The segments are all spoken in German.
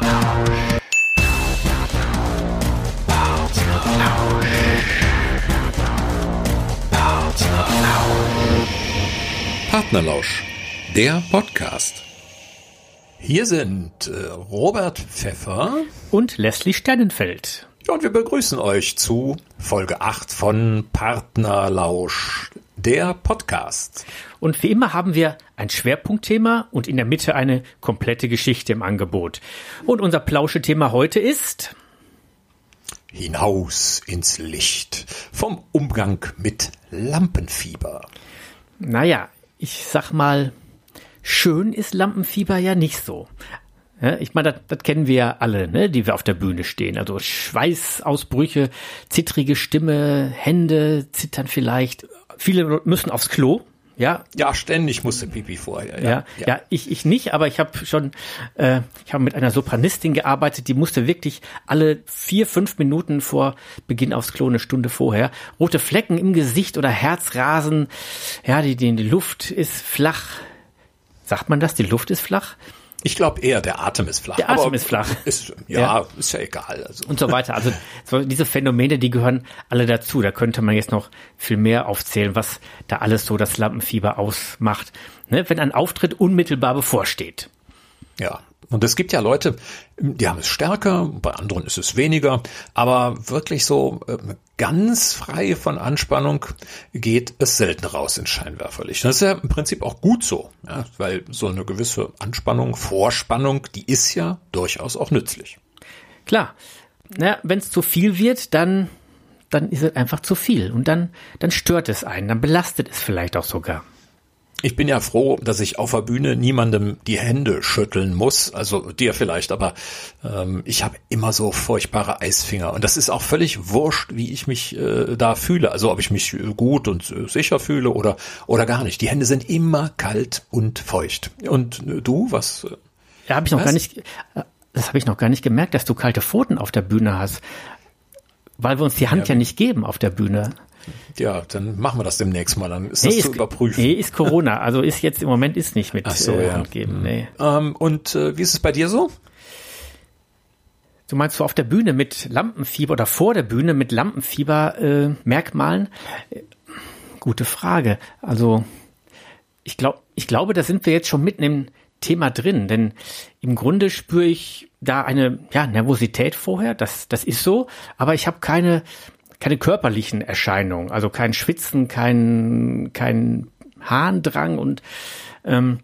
Partnerlausch. Partnerlausch. Partnerlausch. Partnerlausch, der Podcast. Hier sind äh, Robert Pfeffer und Leslie Sternenfeld. Und wir begrüßen euch zu Folge 8 von Partnerlausch, der Podcast. Und wie immer haben wir ein Schwerpunktthema und in der Mitte eine komplette Geschichte im Angebot. Und unser Plauschethema heute ist Hinaus ins Licht vom Umgang mit Lampenfieber. Naja, ich sag mal, schön ist Lampenfieber ja nicht so. Ich meine, das, das kennen wir ja alle, ne, die wir auf der Bühne stehen. Also Schweißausbrüche, zittrige Stimme, Hände zittern vielleicht. Viele müssen aufs Klo, ja. Ja, ständig musste Pipi vorher. Ja, ja, ja. ja ich, ich nicht, aber ich habe schon, äh, ich habe mit einer Sopranistin gearbeitet, die musste wirklich alle vier, fünf Minuten vor Beginn aufs Klo, eine Stunde vorher, rote Flecken im Gesicht oder Herzrasen. Ja, die, die, die Luft ist flach. Sagt man das? Die Luft ist flach? Ich glaube eher, der Atem ist flach. Der Atem ist flach. Ist, ja, ja, ist ja egal. Also. Und so weiter. Also diese Phänomene, die gehören alle dazu. Da könnte man jetzt noch viel mehr aufzählen, was da alles so das Lampenfieber ausmacht. Ne? Wenn ein Auftritt unmittelbar bevorsteht. Ja, und es gibt ja Leute, die haben es stärker, bei anderen ist es weniger, aber wirklich so äh, ganz frei von Anspannung geht es selten raus ins Scheinwerferlicht. Das ist ja im Prinzip auch gut so, ja, weil so eine gewisse Anspannung, Vorspannung, die ist ja durchaus auch nützlich. Klar, na, wenn es zu viel wird, dann dann ist es einfach zu viel und dann dann stört es einen, dann belastet es vielleicht auch sogar. Ich bin ja froh, dass ich auf der Bühne niemandem die Hände schütteln muss, also dir vielleicht, aber ähm, ich habe immer so furchtbare Eisfinger und das ist auch völlig wurscht, wie ich mich äh, da fühle, also ob ich mich gut und äh, sicher fühle oder oder gar nicht. Die Hände sind immer kalt und feucht. Und äh, du, was? Ja, habe ich noch was? gar nicht. Äh, das habe ich noch gar nicht gemerkt, dass du kalte Pfoten auf der Bühne hast, weil wir uns die Hand ja, ja nicht geben auf der Bühne. Ja, dann machen wir das demnächst mal, dann ist nee, das ist, zu überprüfen. Nee, ist Corona, also ist jetzt im Moment ist nicht mit Ach so, äh, Handgeben. Nee. Ähm, und äh, wie ist es bei dir so? Du meinst du auf der Bühne mit Lampenfieber oder vor der Bühne mit Lampenfieber äh, Merkmalen? Äh, gute Frage. Also ich glaube, ich glaube, da sind wir jetzt schon mitten im Thema drin, denn im Grunde spüre ich da eine ja, Nervosität vorher, das, das ist so, aber ich habe keine keine körperlichen Erscheinungen, also kein Schwitzen, kein, kein Harndrang und ähm,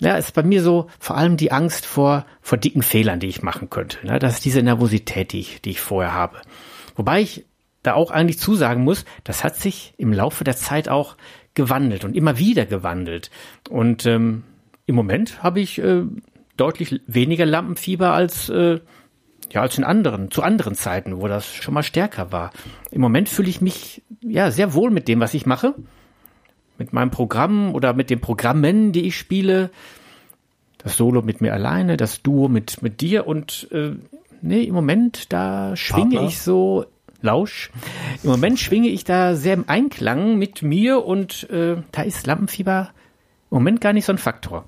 ja, ist bei mir so vor allem die Angst vor, vor dicken Fehlern, die ich machen könnte. Ne? Das ist diese Nervosität, die ich, die ich vorher habe. Wobei ich da auch eigentlich zusagen muss, das hat sich im Laufe der Zeit auch gewandelt und immer wieder gewandelt. Und ähm, im Moment habe ich äh, deutlich weniger Lampenfieber als äh, ja, als in anderen, zu anderen Zeiten, wo das schon mal stärker war. Im Moment fühle ich mich ja sehr wohl mit dem, was ich mache. Mit meinem Programm oder mit den Programmen, die ich spiele. Das Solo mit mir alleine, das Duo mit, mit dir und äh, nee, im Moment, da schwinge Partner. ich so Lausch. Im Moment schwinge ich da sehr im Einklang mit mir und äh, da ist Lampenfieber im Moment gar nicht so ein Faktor.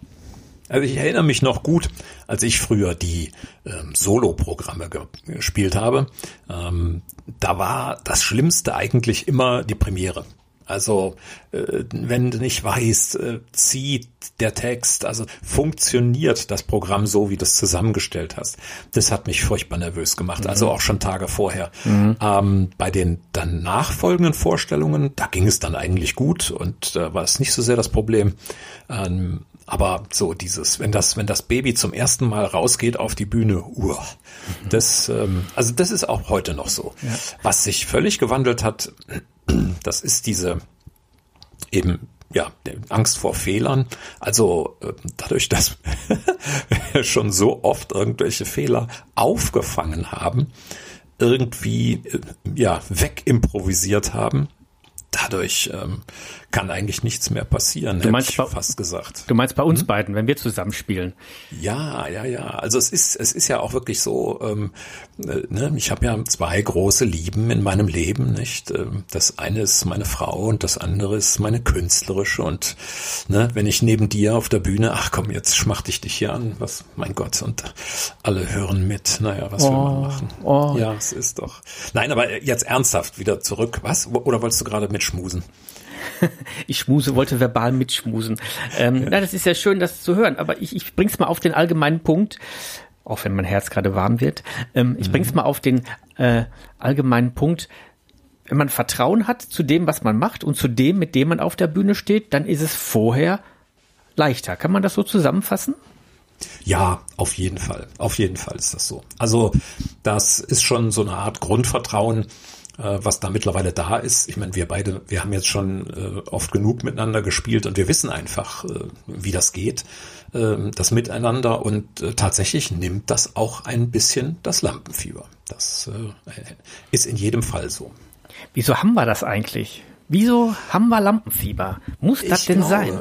Also ich erinnere mich noch gut, als ich früher die ähm, Solo-Programme gespielt habe. Ähm, da war das Schlimmste eigentlich immer die Premiere. Also äh, wenn du nicht weißt, äh, zieht der Text, also funktioniert das Programm so, wie du es zusammengestellt hast. Das hat mich furchtbar nervös gemacht, also mhm. also auch schon Tage vorher. Mhm. Ähm, bei den dann nachfolgenden Vorstellungen, da ging es dann eigentlich gut und da war es nicht so sehr das Problem. Ähm, aber so dieses, wenn das, wenn das Baby zum ersten Mal rausgeht auf die Bühne, uh, das, ähm, also das ist auch heute noch so. Ja. Was sich völlig gewandelt hat, das ist diese eben ja, Angst vor Fehlern. Also äh, dadurch, dass wir schon so oft irgendwelche Fehler aufgefangen haben, irgendwie äh, ja wegimprovisiert haben, dadurch ähm, kann eigentlich nichts mehr passieren, du meinst ich bei, fast gesagt. Du meinst bei uns hm? beiden, wenn wir zusammenspielen? Ja, ja, ja. Also es ist, es ist ja auch wirklich so. Ähm, äh, ne? Ich habe ja zwei große Lieben in meinem Leben, nicht? Ähm, das eine ist meine Frau und das andere ist meine künstlerische. Und ne, wenn ich neben dir auf der Bühne, ach komm, jetzt schmacht ich dich hier an, was, mein Gott, und alle hören mit. Naja, was oh, will man oh, machen? Oh. Ja, es ist doch. Nein, aber jetzt ernsthaft wieder zurück. Was? Oder wolltest du gerade mitschmusen? ich schmuse, wollte verbal mitschmusen. Ähm, na, das ist ja schön, das zu hören, aber ich, ich bring's mal auf den allgemeinen Punkt, auch wenn mein Herz gerade warm wird. Ähm, ich mhm. bring's mal auf den äh, allgemeinen Punkt. Wenn man Vertrauen hat zu dem, was man macht und zu dem, mit dem man auf der Bühne steht, dann ist es vorher leichter. Kann man das so zusammenfassen? Ja, auf jeden Fall. Auf jeden Fall ist das so. Also das ist schon so eine Art Grundvertrauen, was da mittlerweile da ist. Ich meine, wir beide, wir haben jetzt schon äh, oft genug miteinander gespielt und wir wissen einfach, äh, wie das geht, äh, das Miteinander und äh, tatsächlich nimmt das auch ein bisschen das Lampenfieber. Das äh, ist in jedem Fall so. Wieso haben wir das eigentlich? Wieso haben wir Lampenfieber? Muss das ich denn glaube, sein?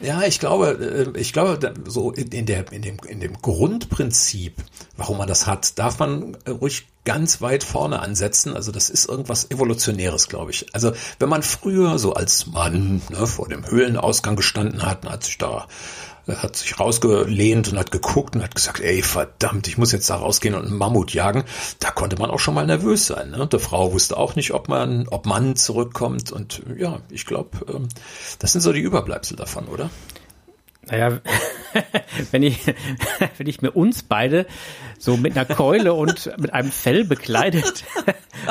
Ja, ich glaube, äh, ich glaube, so in, der, in, dem, in dem Grundprinzip, warum man das hat, darf man ruhig ganz weit vorne ansetzen. Also das ist irgendwas Evolutionäres, glaube ich. Also wenn man früher so als Mann ne, vor dem Höhlenausgang gestanden hat, hat sich da hat sich rausgelehnt und hat geguckt und hat gesagt, ey, verdammt, ich muss jetzt da rausgehen und einen Mammut jagen. Da konnte man auch schon mal nervös sein. Ne? Die Frau wusste auch nicht, ob man, ob man zurückkommt. Und ja, ich glaube, ähm, das sind so die Überbleibsel davon, oder? Naja, wenn ich, wenn ich mir uns beide so mit einer Keule und mit einem Fell bekleidet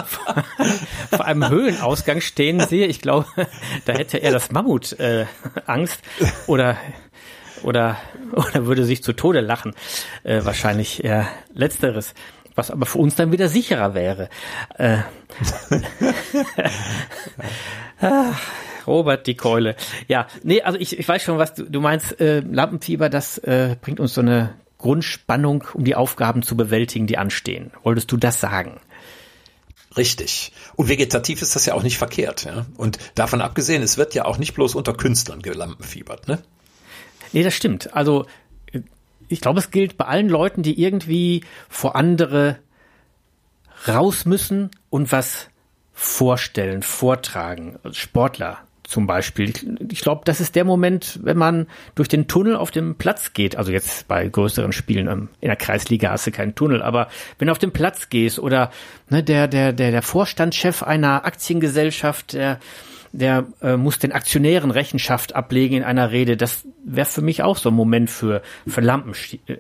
vor, vor einem Höhlenausgang stehen sehe, ich glaube, da hätte er das Mammut äh, Angst oder oder, oder würde sich zu Tode lachen. Äh, wahrscheinlich eher letzteres. Was aber für uns dann wieder sicherer wäre. Äh, Ach, Robert die Keule. Ja, nee, also ich, ich weiß schon, was du, du meinst. Äh, Lampenfieber, das äh, bringt uns so eine Grundspannung, um die Aufgaben zu bewältigen, die anstehen. Wolltest du das sagen? Richtig. Und vegetativ ist das ja auch nicht verkehrt. Ja? Und davon abgesehen, es wird ja auch nicht bloß unter Künstlern gelampenfiebert. Ne? Nee, das stimmt. Also ich glaube, es gilt bei allen Leuten, die irgendwie vor andere raus müssen und was vorstellen, vortragen. Also Sportler zum Beispiel. Ich, ich glaube, das ist der Moment, wenn man durch den Tunnel auf dem Platz geht. Also jetzt bei größeren Spielen ähm, in der Kreisliga hast du keinen Tunnel, aber wenn du auf den Platz gehst oder ne, der der der der Vorstandschef einer Aktiengesellschaft, der der äh, muss den Aktionären Rechenschaft ablegen in einer Rede. Das wäre für mich auch so ein Moment für, für Lampenschie äh,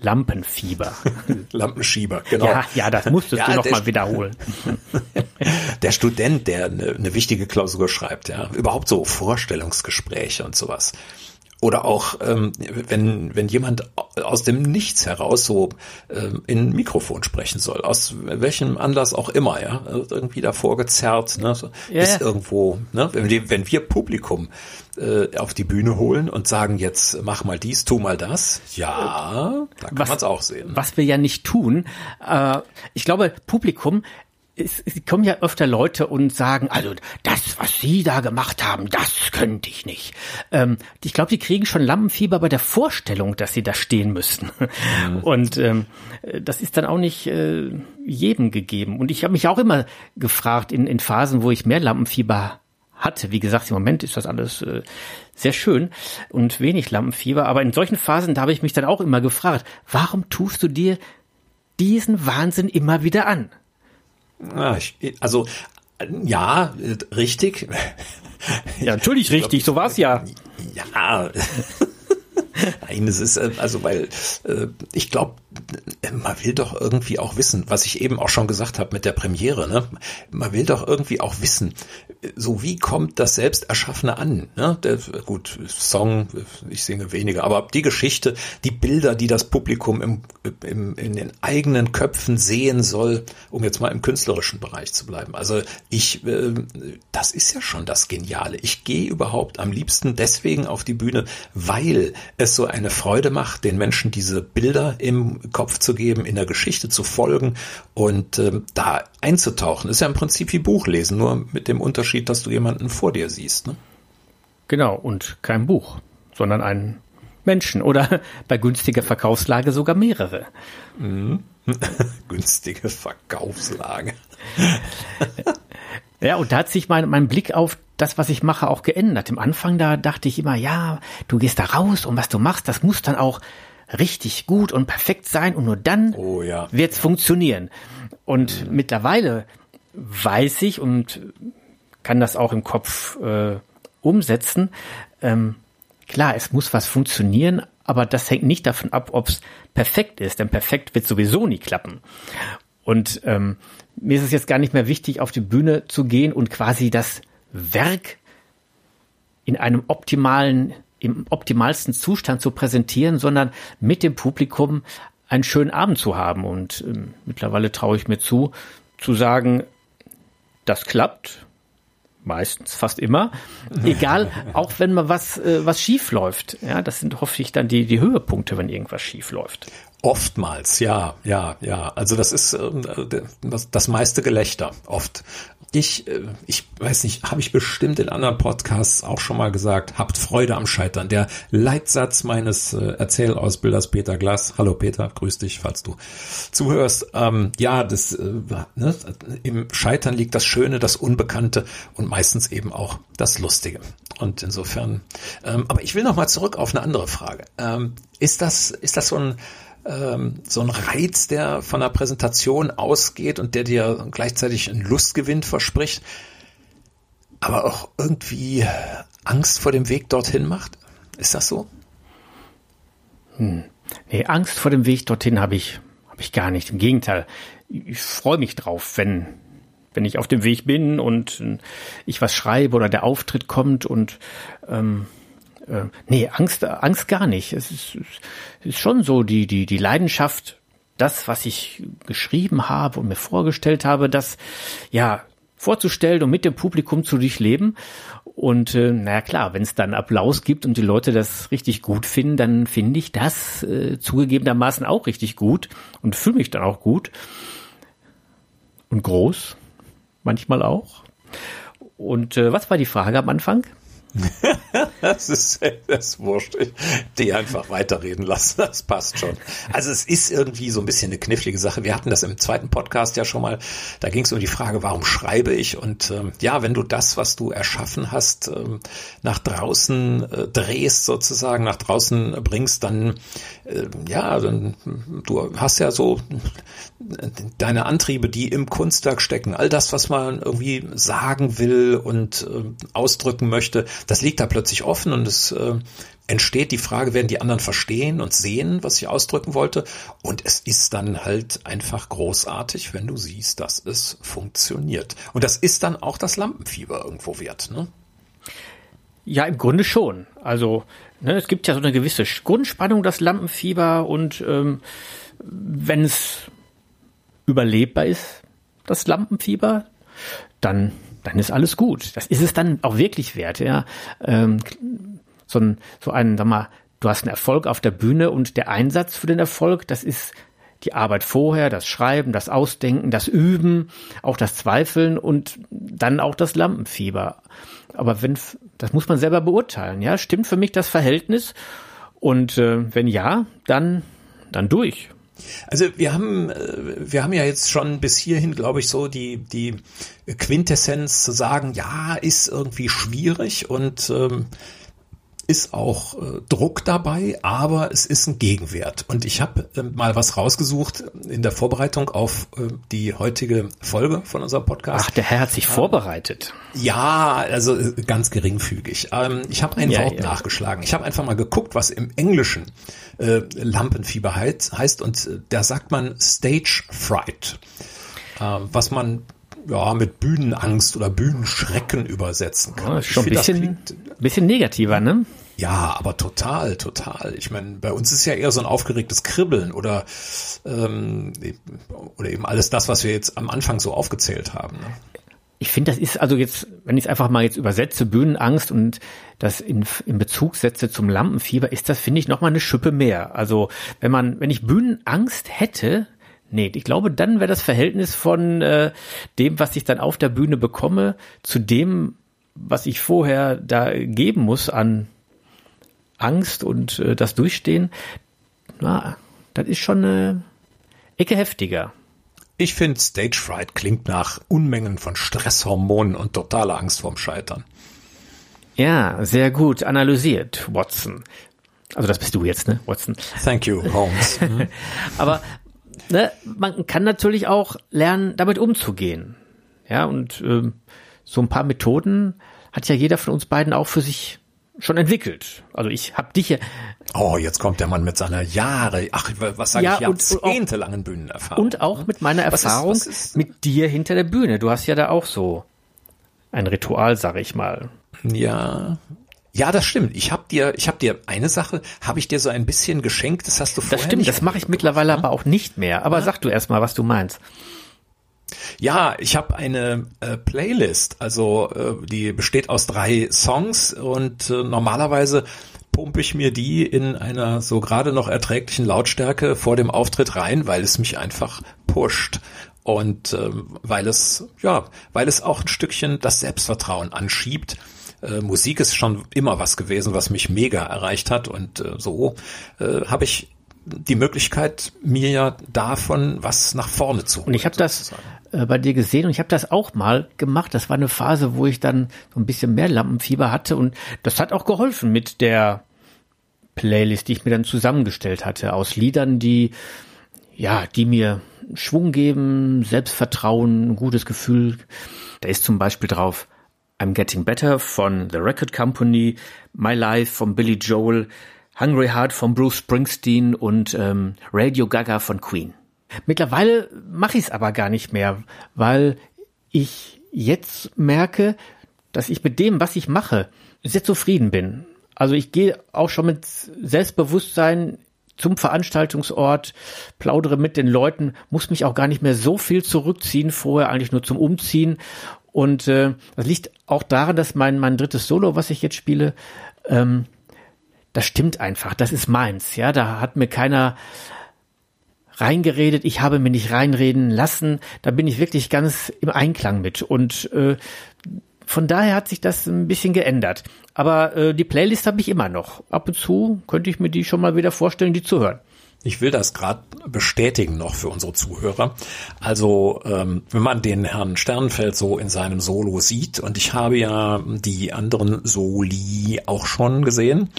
Lampenfieber. Lampenschieber, genau. Ja, ja, das musstest ja, du nochmal wiederholen. der Student, der eine, eine wichtige Klausur schreibt, ja, überhaupt so Vorstellungsgespräche und sowas oder auch ähm, wenn wenn jemand aus dem Nichts heraus so ähm, in ein Mikrofon sprechen soll, aus welchem Anlass auch immer, ja, irgendwie davor gezerrt, ne, so, ja, ist irgendwo, ne, wenn wir, wenn wir Publikum äh, auf die Bühne holen und sagen jetzt mach mal dies, tu mal das, ja, da kann man es auch sehen. Was wir ja nicht tun, äh, ich glaube Publikum es, es kommen ja öfter Leute und sagen, also das, was Sie da gemacht haben, das könnte ich nicht. Ähm, ich glaube, die kriegen schon Lampenfieber bei der Vorstellung, dass sie da stehen müssen. Mhm. Und ähm, das ist dann auch nicht äh, jedem gegeben. Und ich habe mich auch immer gefragt in, in Phasen, wo ich mehr Lampenfieber hatte. Wie gesagt, im Moment ist das alles äh, sehr schön und wenig Lampenfieber. Aber in solchen Phasen, da habe ich mich dann auch immer gefragt, warum tust du dir diesen Wahnsinn immer wieder an? Also ja, richtig. Ja, natürlich richtig, so war's ja. Ja. Nein, es ist äh, also, weil äh, ich glaube, man will doch irgendwie auch wissen, was ich eben auch schon gesagt habe mit der Premiere. Ne? Man will doch irgendwie auch wissen, so wie kommt das Selbsterschaffene an? Ne? Der, gut, Song, ich singe weniger, aber die Geschichte, die Bilder, die das Publikum im, im, in den eigenen Köpfen sehen soll, um jetzt mal im künstlerischen Bereich zu bleiben. Also ich, äh, das ist ja schon das Geniale. Ich gehe überhaupt am liebsten deswegen auf die Bühne, weil es so eine Freude macht, den Menschen diese Bilder im Kopf zu geben, in der Geschichte zu folgen und ähm, da einzutauchen. Ist ja im Prinzip wie Buchlesen, nur mit dem Unterschied, dass du jemanden vor dir siehst. Ne? Genau, und kein Buch, sondern einen Menschen oder bei günstiger Verkaufslage sogar mehrere. Mhm. Günstige Verkaufslage. ja, und da hat sich mein, mein Blick auf das, was ich mache, auch geändert. Im Anfang da dachte ich immer, ja, du gehst da raus und was du machst, das muss dann auch richtig gut und perfekt sein und nur dann oh, ja. wird's funktionieren. Und mhm. mittlerweile weiß ich und kann das auch im Kopf äh, umsetzen. Ähm, klar, es muss was funktionieren, aber das hängt nicht davon ab, ob es perfekt ist, denn perfekt wird sowieso nie klappen. Und ähm, mir ist es jetzt gar nicht mehr wichtig, auf die Bühne zu gehen und quasi das Werk in einem optimalen, im optimalsten Zustand zu präsentieren, sondern mit dem Publikum einen schönen Abend zu haben. Und ähm, mittlerweile traue ich mir zu, zu sagen, das klappt, meistens, fast immer. Egal, auch wenn mal was, äh, was schief läuft. Ja, das sind hoffentlich dann die, die Höhepunkte, wenn irgendwas schief läuft. Oftmals, ja, ja, ja. Also das ist äh, das, das meiste Gelächter oft. Ich, äh, ich weiß nicht, habe ich bestimmt in anderen Podcasts auch schon mal gesagt, habt Freude am Scheitern. Der Leitsatz meines äh, Erzählausbilders Peter Glass, hallo Peter, grüß dich, falls du zuhörst. Ähm, ja, das, äh, ne, im Scheitern liegt das Schöne, das Unbekannte und meistens eben auch das Lustige. Und insofern, ähm, aber ich will noch mal zurück auf eine andere Frage. Ähm, ist das, ist das so ein ähm, so ein Reiz, der von der Präsentation ausgeht und der dir gleichzeitig einen Lustgewinn verspricht, aber auch irgendwie Angst vor dem Weg dorthin macht? Ist das so? Hm. Nee, Angst vor dem Weg dorthin habe ich, habe ich gar nicht. Im Gegenteil, ich freue mich drauf, wenn, wenn ich auf dem Weg bin und ich was schreibe oder der Auftritt kommt und ähm, äh, nee, Angst, Angst gar nicht. Es ist, es ist schon so, die, die, die Leidenschaft, das, was ich geschrieben habe und mir vorgestellt habe, das, ja, vorzustellen und mit dem Publikum zu durchleben. Und äh, naja klar, wenn es dann Applaus gibt und die Leute das richtig gut finden, dann finde ich das äh, zugegebenermaßen auch richtig gut und fühle mich dann auch gut. Und groß, manchmal auch. Und äh, was war die Frage am Anfang? Das ist, das ist wurscht. Die einfach weiterreden lassen, das passt schon. Also es ist irgendwie so ein bisschen eine knifflige Sache. Wir hatten das im zweiten Podcast ja schon mal. Da ging es um die Frage, warum schreibe ich? Und ähm, ja, wenn du das, was du erschaffen hast, ähm, nach draußen äh, drehst, sozusagen, nach draußen bringst, dann äh, ja, dann du hast ja so deine Antriebe, die im Kunstwerk stecken, all das, was man irgendwie sagen will und äh, ausdrücken möchte, das liegt da plötzlich offen und es äh, entsteht die Frage, werden die anderen verstehen und sehen, was ich ausdrücken wollte? Und es ist dann halt einfach großartig, wenn du siehst, dass es funktioniert. Und das ist dann auch das Lampenfieber irgendwo wert, ne? Ja, im Grunde schon. Also ne, es gibt ja so eine gewisse Grundspannung, das Lampenfieber und ähm, wenn es überlebbar ist, das Lampenfieber, dann, dann ist alles gut. Das ist es dann auch wirklich wert, ja. Ähm, so ein, so ein, sag mal, du hast einen Erfolg auf der Bühne und der Einsatz für den Erfolg, das ist die Arbeit vorher, das Schreiben, das Ausdenken, das Üben, auch das Zweifeln und dann auch das Lampenfieber. Aber wenn, das muss man selber beurteilen, ja, stimmt für mich das Verhältnis? Und äh, wenn ja, dann, dann durch. Also wir haben, äh, wir haben ja jetzt schon bis hierhin, glaube ich, so die, die Quintessenz zu sagen, ja, ist irgendwie schwierig und ähm, ist auch äh, Druck dabei, aber es ist ein Gegenwert. Und ich habe äh, mal was rausgesucht in der Vorbereitung auf äh, die heutige Folge von unserem Podcast. Ach, der Herr hat sich vorbereitet. Ja, also äh, ganz geringfügig. Ähm, ich habe ein ja, Wort ja. nachgeschlagen. Ich habe einfach mal geguckt, was im Englischen äh, Lampenfieber heißt, heißt und äh, da sagt man Stage Fright, äh, was man ja, mit Bühnenangst oder Bühnenschrecken übersetzen kann. Ist schon ein bisschen, bisschen negativer, ne? Ja, aber total, total. Ich meine, bei uns ist ja eher so ein aufgeregtes Kribbeln oder, ähm, oder eben alles das, was wir jetzt am Anfang so aufgezählt haben. Ne? ich finde, das ist also jetzt, wenn ich es einfach mal jetzt übersetze, Bühnenangst und das in, in Bezug setze zum Lampenfieber, ist das, finde ich, nochmal eine Schippe mehr. Also wenn man, wenn ich Bühnenangst hätte, nee, ich glaube, dann wäre das Verhältnis von äh, dem, was ich dann auf der Bühne bekomme, zu dem, was ich vorher da geben muss an Angst und äh, das Durchstehen, na, das ist schon eine Ecke heftiger. Ich finde, Stage Fright klingt nach Unmengen von Stresshormonen und totaler Angst vorm Scheitern. Ja, sehr gut analysiert, Watson. Also das bist du jetzt, ne, Watson? Thank you, Holmes. Aber ne, man kann natürlich auch lernen, damit umzugehen. Ja, und ähm, so ein paar Methoden hat ja jeder von uns beiden auch für sich schon entwickelt. Also ich habe dich ja. Oh, jetzt kommt der Mann mit seiner Jahre, ach, was sage Ja, ich, jahrzehntelangen Bühnenerfahrung. Und auch mit meiner Was ist- Erfahrung was ist- mit dir hinter der Bühne. Du hast ja da auch so ein Ritual, sag ich mal. Ja. Ja, das stimmt. Ich habe dir, ich habe dir eine Sache, habe ich dir so ein bisschen geschenkt. Das hast du vorher Das stimmt, nicht das mache ich mittlerweile aber auch nicht mehr. Aber sag du erst mal, was du meinst. Ja, ich habe eine äh, Playlist, also äh, die besteht aus drei Songs und äh, normalerweise pumpe ich mir die in einer so gerade noch erträglichen Lautstärke vor dem Auftritt rein, weil es mich einfach pusht und ähm, weil es ja, weil es auch ein Stückchen das Selbstvertrauen anschiebt. Äh, Musik ist schon immer was gewesen, was mich mega erreicht hat und äh, so äh, habe ich die Möglichkeit, mir ja davon was nach vorne zu holen. Und ich habe das äh, bei dir gesehen und ich habe das auch mal gemacht. Das war eine Phase, wo ich dann so ein bisschen mehr Lampenfieber hatte und das hat auch geholfen mit der Playlist, die ich mir dann zusammengestellt hatte aus Liedern, die ja, die mir Schwung geben, Selbstvertrauen, ein gutes Gefühl. Da ist zum Beispiel drauf I'm Getting Better von The Record Company, My Life von Billy Joel, Hungry Heart von Bruce Springsteen und ähm, Radio Gaga von Queen. Mittlerweile mache ich es aber gar nicht mehr, weil ich jetzt merke, dass ich mit dem, was ich mache, sehr zufrieden bin. Also ich gehe auch schon mit Selbstbewusstsein zum Veranstaltungsort, plaudere mit den Leuten, muss mich auch gar nicht mehr so viel zurückziehen, vorher eigentlich nur zum Umziehen. Und äh, das liegt auch daran, dass mein, mein drittes Solo, was ich jetzt spiele, ähm, das stimmt einfach, das ist meins. Ja, da hat mir keiner reingeredet, ich habe mir nicht reinreden lassen, da bin ich wirklich ganz im Einklang mit. Und äh, von daher hat sich das ein bisschen geändert. Aber äh, die Playlist habe ich immer noch. Ab und zu könnte ich mir die schon mal wieder vorstellen, die zu hören. Ich will das gerade bestätigen noch für unsere Zuhörer. Also ähm, wenn man den Herrn Sternfeld so in seinem Solo sieht, und ich habe ja die anderen Soli auch schon gesehen,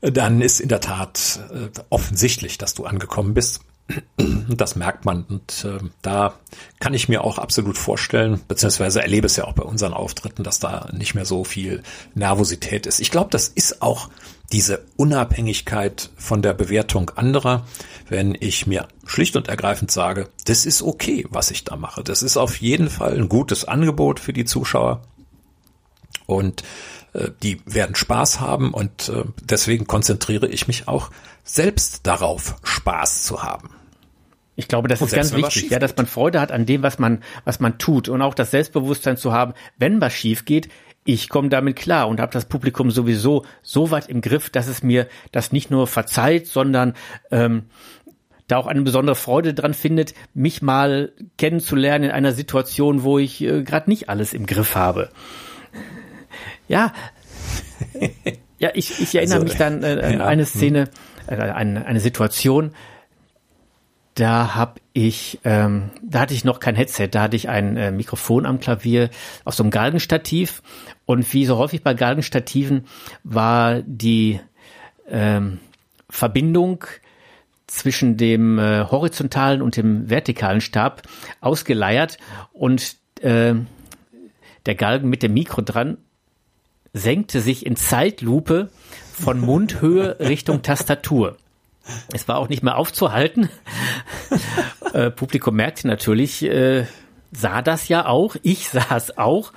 dann ist in der Tat äh, offensichtlich, dass du angekommen bist. Das merkt man und äh, da kann ich mir auch absolut vorstellen, beziehungsweise erlebe es ja auch bei unseren Auftritten, dass da nicht mehr so viel Nervosität ist. Ich glaube, das ist auch diese Unabhängigkeit von der Bewertung anderer, wenn ich mir schlicht und ergreifend sage, das ist okay, was ich da mache. Das ist auf jeden Fall ein gutes Angebot für die Zuschauer und äh, die werden Spaß haben und äh, deswegen konzentriere ich mich auch selbst darauf, Spaß zu haben. Ich glaube, das Und ist ganz wichtig, ja, dass man Freude hat an dem, was man, was man tut und auch das Selbstbewusstsein zu haben, wenn was schief geht, ich komme damit klar und habe das Publikum sowieso so weit im Griff, dass es mir das nicht nur verzeiht, sondern ähm, da auch eine besondere Freude dran findet, mich mal kennenzulernen in einer Situation, wo ich äh, gerade nicht alles im Griff habe. Ja, ja, ich, ich erinnere Also, mich dann äh, an ja, eine Szene, äh, eine, eine Situation, da habe ich, ähm, da hatte ich noch kein Headset, da hatte ich ein äh, Mikrofon am Klavier aus so einem Galgenstativ und wie so häufig bei Galgenstativen war die ähm, Verbindung zwischen dem äh, horizontalen und dem vertikalen Stab ausgeleiert und äh, der Galgen mit dem Mikro dran senkte sich in Zeitlupe von Mundhöhe Richtung Tastatur. Es war auch nicht mehr aufzuhalten. äh, Publikum merkte natürlich, äh, sah das ja auch. Ich sah es auch.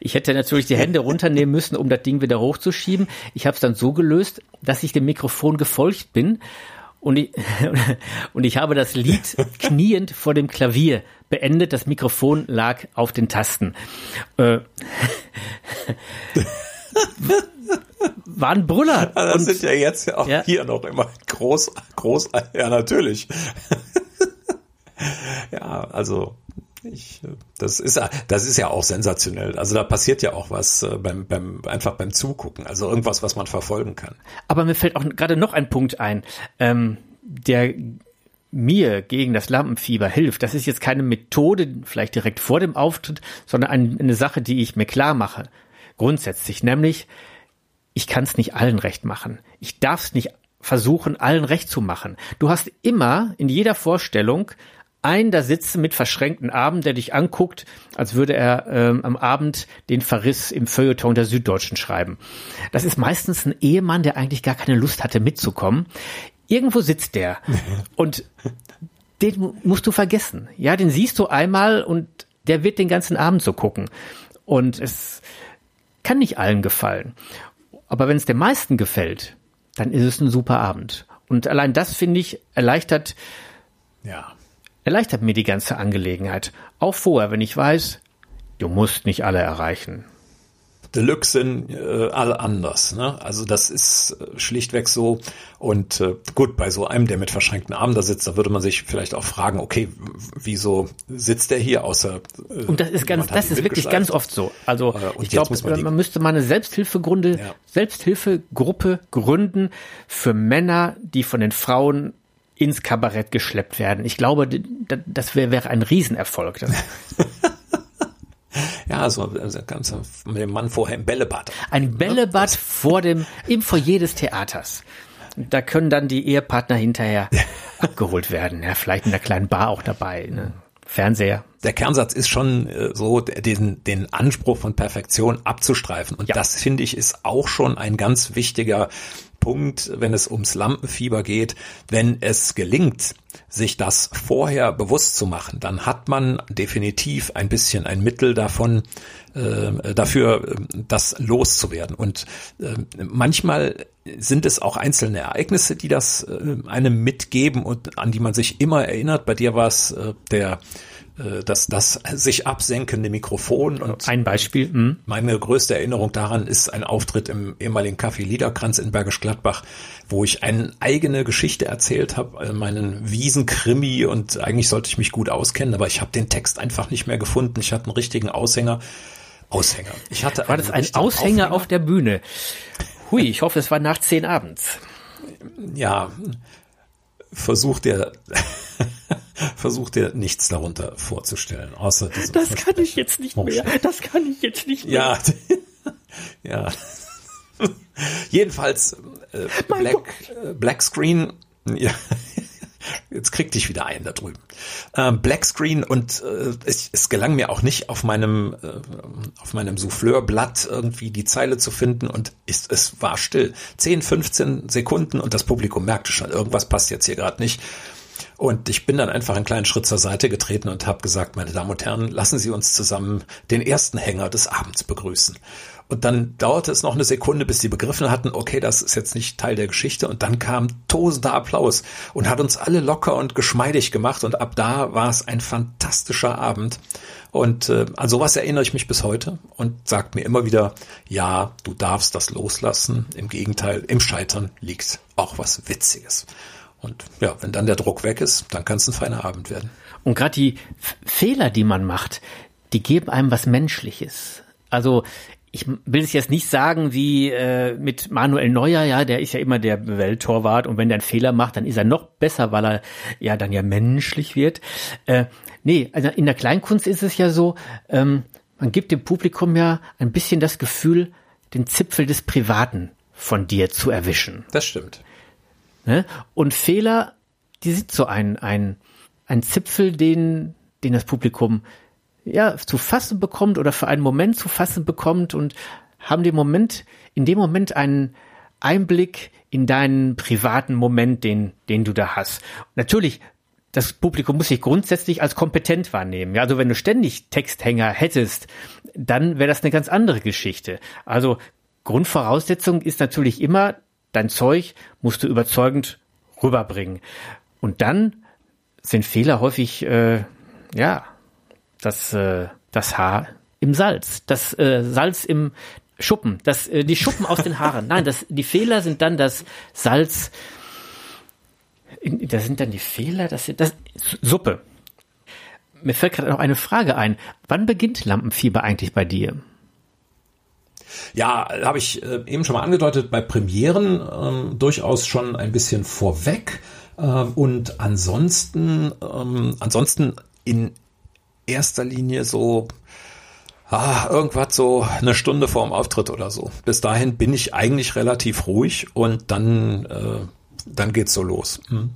ich hätte natürlich die Hände runternehmen müssen, um das Ding wieder hochzuschieben. Ich habe es dann so gelöst, dass ich dem Mikrofon gefolgt bin und ich, und ich habe das Lied kniend vor dem Klavier beendet. Das Mikrofon lag auf den Tasten. Äh, war ein Brüller. Das und, sind ja jetzt ja auch ja. hier noch immer groß, groß, ja natürlich. ja, also ich, das ist das ist ja auch sensationell. Also da passiert ja auch was äh, beim, beim einfach beim Zugucken. Also irgendwas, was man verfolgen kann. Aber mir fällt auch gerade noch ein Punkt ein, ähm, der mir gegen das Lampenfieber hilft. Das ist jetzt keine Methode, vielleicht direkt vor dem Auftritt, sondern eine Sache, die ich mir klar mache. Grundsätzlich, nämlich ich kann es nicht allen recht machen. Ich darf es nicht versuchen, allen recht zu machen. Du hast immer in jeder Vorstellung einen da sitzen mit verschränkten Armen, der dich anguckt, als würde er ähm, am Abend den Verriss im Feuilleton der Süddeutschen schreiben. Das ist meistens ein Ehemann, der eigentlich gar keine Lust hatte mitzukommen. Irgendwo sitzt der und den musst du vergessen. Ja, den siehst du einmal und der wird den ganzen Abend so gucken. Und es kann nicht allen gefallen. Aber wenn es den meisten gefällt, dann ist es ein super Abend. Und allein das, finde ich, erleichtert, ja. Erleichtert mir die ganze Angelegenheit. Auch vorher, wenn ich weiß, du musst nicht alle erreichen. Deluxe sind äh, alle anders. Ne? Also das ist äh, schlichtweg so. Und äh, gut, bei so einem, der mit verschränkten Armen da sitzt, da würde man sich vielleicht auch fragen, okay, wieso sitzt der hier außer äh, Und das ist ganz, das ist wirklich ganz oft so. Also äh, ich glaube, man, man, müsste mal eine Selbsthilfegründe, ja. Selbsthilfegruppe gründen für Männer, die von den Frauen ins Kabarett geschleppt werden. Ich glaube, das wäre wär ein Riesenerfolg. Ja, so also ganz mit dem Mann vorher im Bällebad. Ein Bällebad ja. vor dem, im Foyer des Theaters. Da können dann die Ehepartner hinterher abgeholt werden. Ja, vielleicht in der kleinen Bar auch dabei. Ne? Fernseher. Der Kernsatz ist schon äh, so, den, den Anspruch von Perfektion abzustreifen. Und ja. das finde ich ist auch schon ein ganz wichtiger Punkt, wenn es ums Lampenfieber geht. Wenn es gelingt, sich das vorher bewusst zu machen, dann hat man definitiv ein bisschen ein Mittel davon, äh, dafür, das loszuwerden. Und äh, manchmal sind es auch einzelne Ereignisse, die das äh, einem mitgeben und an die man sich immer erinnert. Bei dir war es äh, der äh, das, das sich absenkende Mikrofon. Und ein Beispiel. Mh. Meine größte Erinnerung daran ist ein Auftritt im ehemaligen Café Liederkranz in Bergisch Gladbach, wo ich eine eigene Geschichte erzählt habe, äh, meinen Wiesenkrimi und eigentlich sollte ich mich gut auskennen, aber ich habe den Text einfach nicht mehr gefunden. Ich hatte einen richtigen Aushänger. Aushänger. Ich hatte war das ein Aushänger Aufhänger. auf der Bühne? Hui, ich hoffe, es war nach zehn abends. Ja, versuch dir versuch dir nichts darunter vorzustellen, außer Das kann ich jetzt nicht mehr. Das kann ich jetzt nicht mehr. Ja, ja. Jedenfalls äh, Black, äh, Black Screen. Ja. Jetzt krieg dich wieder ein da drüben. Ähm, Black Screen und äh, es, es gelang mir auch nicht auf meinem äh, auf meinem Souffleurblatt irgendwie die Zeile zu finden und ist, es war still. 10, 15 Sekunden und das Publikum merkte schon, irgendwas passt jetzt hier gerade nicht. Und ich bin dann einfach einen kleinen Schritt zur Seite getreten und habe gesagt, meine Damen und Herren, lassen Sie uns zusammen den ersten Hänger des Abends begrüßen. Und dann dauerte es noch eine Sekunde, bis sie begriffen hatten, okay, das ist jetzt nicht Teil der Geschichte. Und dann kam tosender Applaus und hat uns alle locker und geschmeidig gemacht. Und ab da war es ein fantastischer Abend. Und äh, an sowas erinnere ich mich bis heute und sagt mir immer wieder, ja, du darfst das loslassen. Im Gegenteil, im Scheitern liegt auch was Witziges. Und ja, wenn dann der Druck weg ist, dann kann es ein feiner Abend werden. Und gerade die Fehler, die man macht, die geben einem was Menschliches. Also ich will es jetzt nicht sagen wie äh, mit Manuel Neuer, ja, der ist ja immer der Welttorwart und wenn der einen Fehler macht, dann ist er noch besser, weil er ja dann ja menschlich wird. Äh, nee, also in der Kleinkunst ist es ja so, ähm, man gibt dem Publikum ja ein bisschen das Gefühl, den Zipfel des Privaten von dir zu erwischen. Das stimmt. Ne? Und Fehler, die sind so ein, ein, ein Zipfel, den, den das Publikum ja zu fassen bekommt oder für einen Moment zu fassen bekommt und haben den Moment, in dem Moment einen Einblick in deinen privaten Moment, den, den du da hast. natürlich, das Publikum muss sich grundsätzlich als kompetent wahrnehmen. Ja, also wenn du ständig Texthänger hättest, dann wäre das eine ganz andere Geschichte. Also Grundvoraussetzung ist natürlich immer, dein Zeug musst du überzeugend rüberbringen. Und dann sind Fehler häufig, äh, ja, das, äh, das Haar im Salz, das äh, Salz im Schuppen, das, äh, die Schuppen aus den Haaren. Nein, das, die Fehler sind dann das Salz. Das sind dann die Fehler, das das Suppe. Mir fällt gerade noch eine Frage ein. Wann beginnt Lampenfieber eigentlich bei dir? Ja, habe ich äh, eben schon mal angedeutet, bei Premieren ähm, durchaus schon ein bisschen vorweg. Ähm, und ansonsten, ähm, ansonsten in erster Linie so ah, irgendwas so eine Stunde vor dem Auftritt oder so. Bis dahin bin ich eigentlich relativ ruhig und dann, äh, dann geht's so los. Mhm.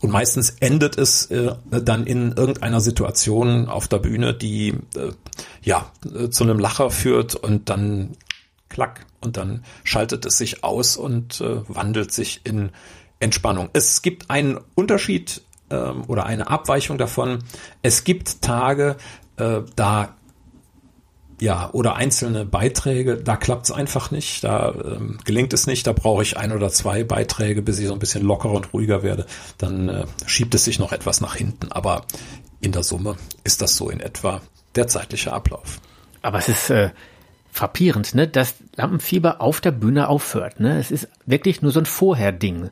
Und meistens endet es äh, dann in irgendeiner Situation auf der Bühne, die äh, ja äh, zu einem Lacher führt und dann klack und dann schaltet es sich aus und äh, wandelt sich in Entspannung. Es gibt einen Unterschied ähm, oder eine Abweichung davon. Es gibt Tage, äh, da ja, oder einzelne Beiträge, da klappt es einfach nicht, da ähm, gelingt es nicht, da brauche ich ein oder zwei Beiträge, bis ich so ein bisschen lockerer und ruhiger werde, dann äh, schiebt es sich noch etwas nach hinten, aber in der Summe ist das so in etwa der zeitliche Ablauf. Aber es ist äh, frappierend, ne, dass Lampenfieber auf der Bühne aufhört, ne? Es ist wirklich nur so ein Vorherding.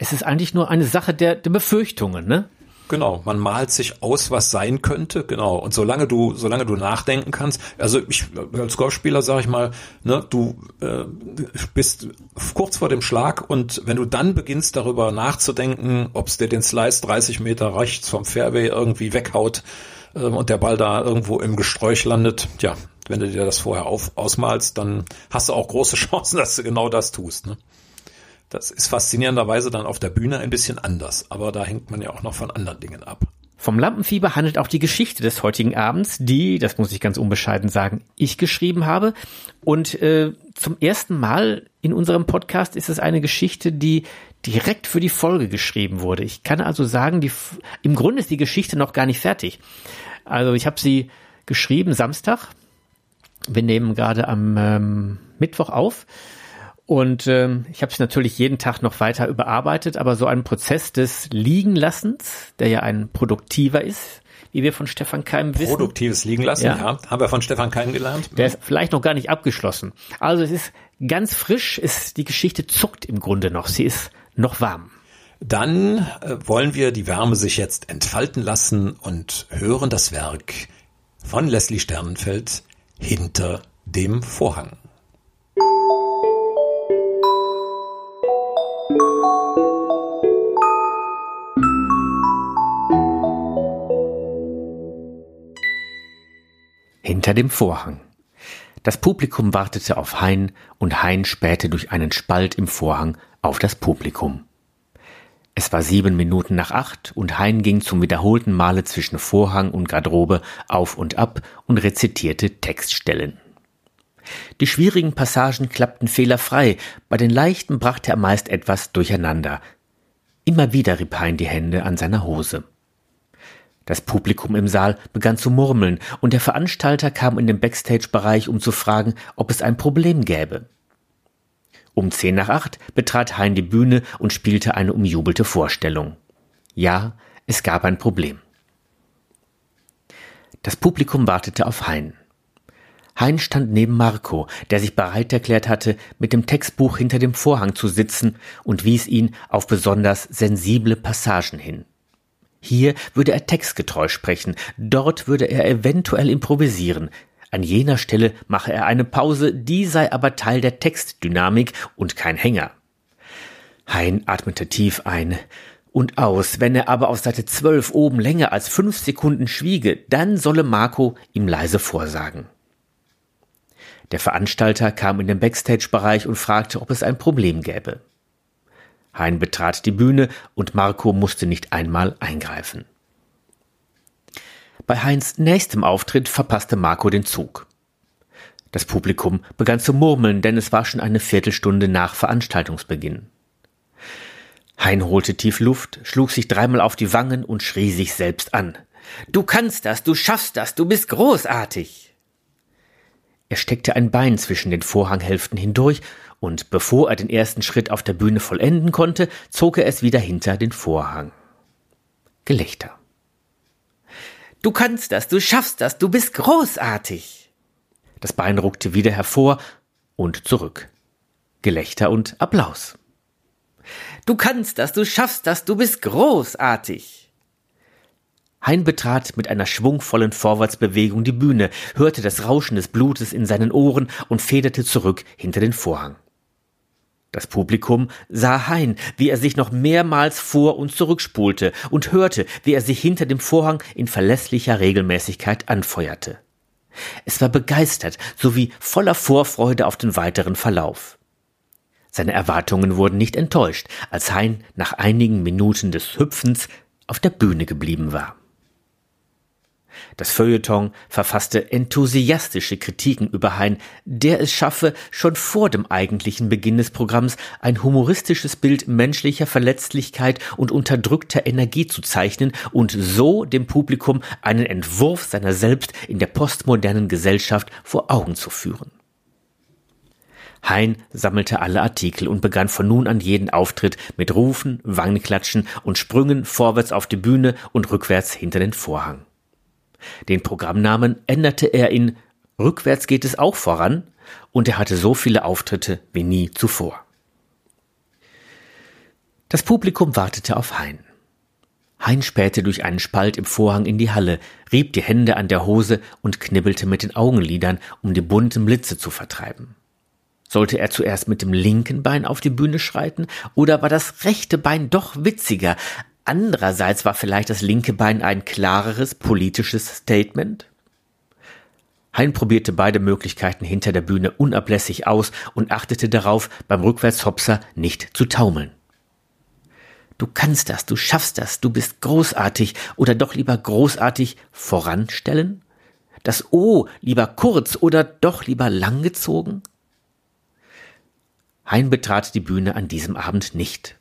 Es ist eigentlich nur eine Sache der, der Befürchtungen, ne? Genau, man malt sich aus, was sein könnte, genau. Und solange du, solange du nachdenken kannst, also ich als Golfspieler sage ich mal, ne, du äh, bist kurz vor dem Schlag und wenn du dann beginnst darüber nachzudenken, ob es dir den Slice 30 Meter rechts vom Fairway irgendwie weghaut äh, und der Ball da irgendwo im Gesträuch landet, ja, wenn du dir das vorher auf, ausmalst, dann hast du auch große Chancen, dass du genau das tust. Ne? Das ist faszinierenderweise dann auf der Bühne ein bisschen anders, aber da hängt man ja auch noch von anderen Dingen ab. Vom Lampenfieber handelt auch die Geschichte des heutigen Abends, die, das muss ich ganz unbescheiden sagen, ich geschrieben habe. Und äh, zum ersten Mal in unserem Podcast ist es eine Geschichte, die direkt für die Folge geschrieben wurde. Ich kann also sagen, die, im Grunde ist die Geschichte noch gar nicht fertig. Also ich habe sie geschrieben Samstag. Wir nehmen gerade am ähm, Mittwoch auf. Und ähm, ich habe es natürlich jeden Tag noch weiter überarbeitet, aber so ein Prozess des Liegenlassens, der ja ein produktiver ist, wie wir von Stefan Keim wissen. Produktives Liegenlassen, ja. ja. Haben wir von Stefan Keim gelernt. Der ist vielleicht noch gar nicht abgeschlossen. Also es ist ganz frisch, ist, die Geschichte zuckt im Grunde noch. Sie ist noch warm. Dann äh, wollen wir die Wärme sich jetzt entfalten lassen und hören das Werk von Leslie Sternenfeld hinter dem Vorhang. Hinter dem Vorhang. Das Publikum wartete auf Hein und Hein spähte durch einen Spalt im Vorhang auf das Publikum. Es war sieben Minuten nach acht und Hein ging zum wiederholten Male zwischen Vorhang und Garderobe auf und ab und rezitierte Textstellen. Die schwierigen Passagen klappten fehlerfrei, bei den leichten brachte er meist etwas durcheinander. Immer wieder rieb Hein die Hände an seiner Hose. Das Publikum im Saal begann zu murmeln, und der Veranstalter kam in den Backstage-Bereich, um zu fragen, ob es ein Problem gäbe. Um zehn nach acht betrat Hein die Bühne und spielte eine umjubelte Vorstellung. Ja, es gab ein Problem. Das Publikum wartete auf Hein. Hein stand neben Marco, der sich bereit erklärt hatte, mit dem Textbuch hinter dem Vorhang zu sitzen und wies ihn auf besonders sensible Passagen hin. Hier würde er textgetreu sprechen, dort würde er eventuell improvisieren, an jener Stelle mache er eine Pause, die sei aber Teil der Textdynamik und kein Hänger. Hein atmete tief ein und aus, wenn er aber auf Seite 12 oben länger als fünf Sekunden schwiege, dann solle Marco ihm leise vorsagen. Der Veranstalter kam in den Backstage-Bereich und fragte, ob es ein Problem gäbe. Hein betrat die Bühne und Marco musste nicht einmal eingreifen. Bei Heinz nächstem Auftritt verpasste Marco den Zug. Das Publikum begann zu murmeln, denn es war schon eine Viertelstunde nach Veranstaltungsbeginn. Hein holte tief Luft, schlug sich dreimal auf die Wangen und schrie sich selbst an. Du kannst das, du schaffst das, du bist großartig. Er steckte ein Bein zwischen den Vorhanghälften hindurch, und bevor er den ersten Schritt auf der Bühne vollenden konnte, zog er es wieder hinter den Vorhang. Gelächter. Du kannst das, du schaffst das, du bist großartig. Das Bein ruckte wieder hervor und zurück. Gelächter und Applaus. Du kannst das, du schaffst das, du bist großartig. Hein betrat mit einer schwungvollen Vorwärtsbewegung die Bühne, hörte das Rauschen des Blutes in seinen Ohren und federte zurück hinter den Vorhang. Das Publikum sah Hein, wie er sich noch mehrmals vor und zurückspulte und hörte, wie er sich hinter dem Vorhang in verlässlicher Regelmäßigkeit anfeuerte. Es war begeistert sowie voller Vorfreude auf den weiteren Verlauf. Seine Erwartungen wurden nicht enttäuscht, als Hein nach einigen Minuten des Hüpfens auf der Bühne geblieben war. Das Feuilleton verfasste enthusiastische Kritiken über Hein, der es schaffe, schon vor dem eigentlichen Beginn des Programms ein humoristisches Bild menschlicher Verletzlichkeit und unterdrückter Energie zu zeichnen und so dem Publikum einen Entwurf seiner selbst in der postmodernen Gesellschaft vor Augen zu führen. Hein sammelte alle Artikel und begann von nun an jeden Auftritt mit Rufen, Wangenklatschen und Sprüngen vorwärts auf die Bühne und rückwärts hinter den Vorhang. Den Programmnamen änderte er in Rückwärts geht es auch voran und er hatte so viele Auftritte wie nie zuvor. Das Publikum wartete auf Hein. Hein spähte durch einen Spalt im Vorhang in die Halle, rieb die Hände an der Hose und knibbelte mit den Augenlidern, um die bunten Blitze zu vertreiben. Sollte er zuerst mit dem linken Bein auf die Bühne schreiten, oder war das rechte Bein doch witziger? Andererseits war vielleicht das linke Bein ein klareres politisches Statement? Hein probierte beide Möglichkeiten hinter der Bühne unablässig aus und achtete darauf, beim Rückwärtshopser nicht zu taumeln. Du kannst das, du schaffst das, du bist großartig oder doch lieber großartig voranstellen? Das O lieber kurz oder doch lieber langgezogen? Hein betrat die Bühne an diesem Abend nicht.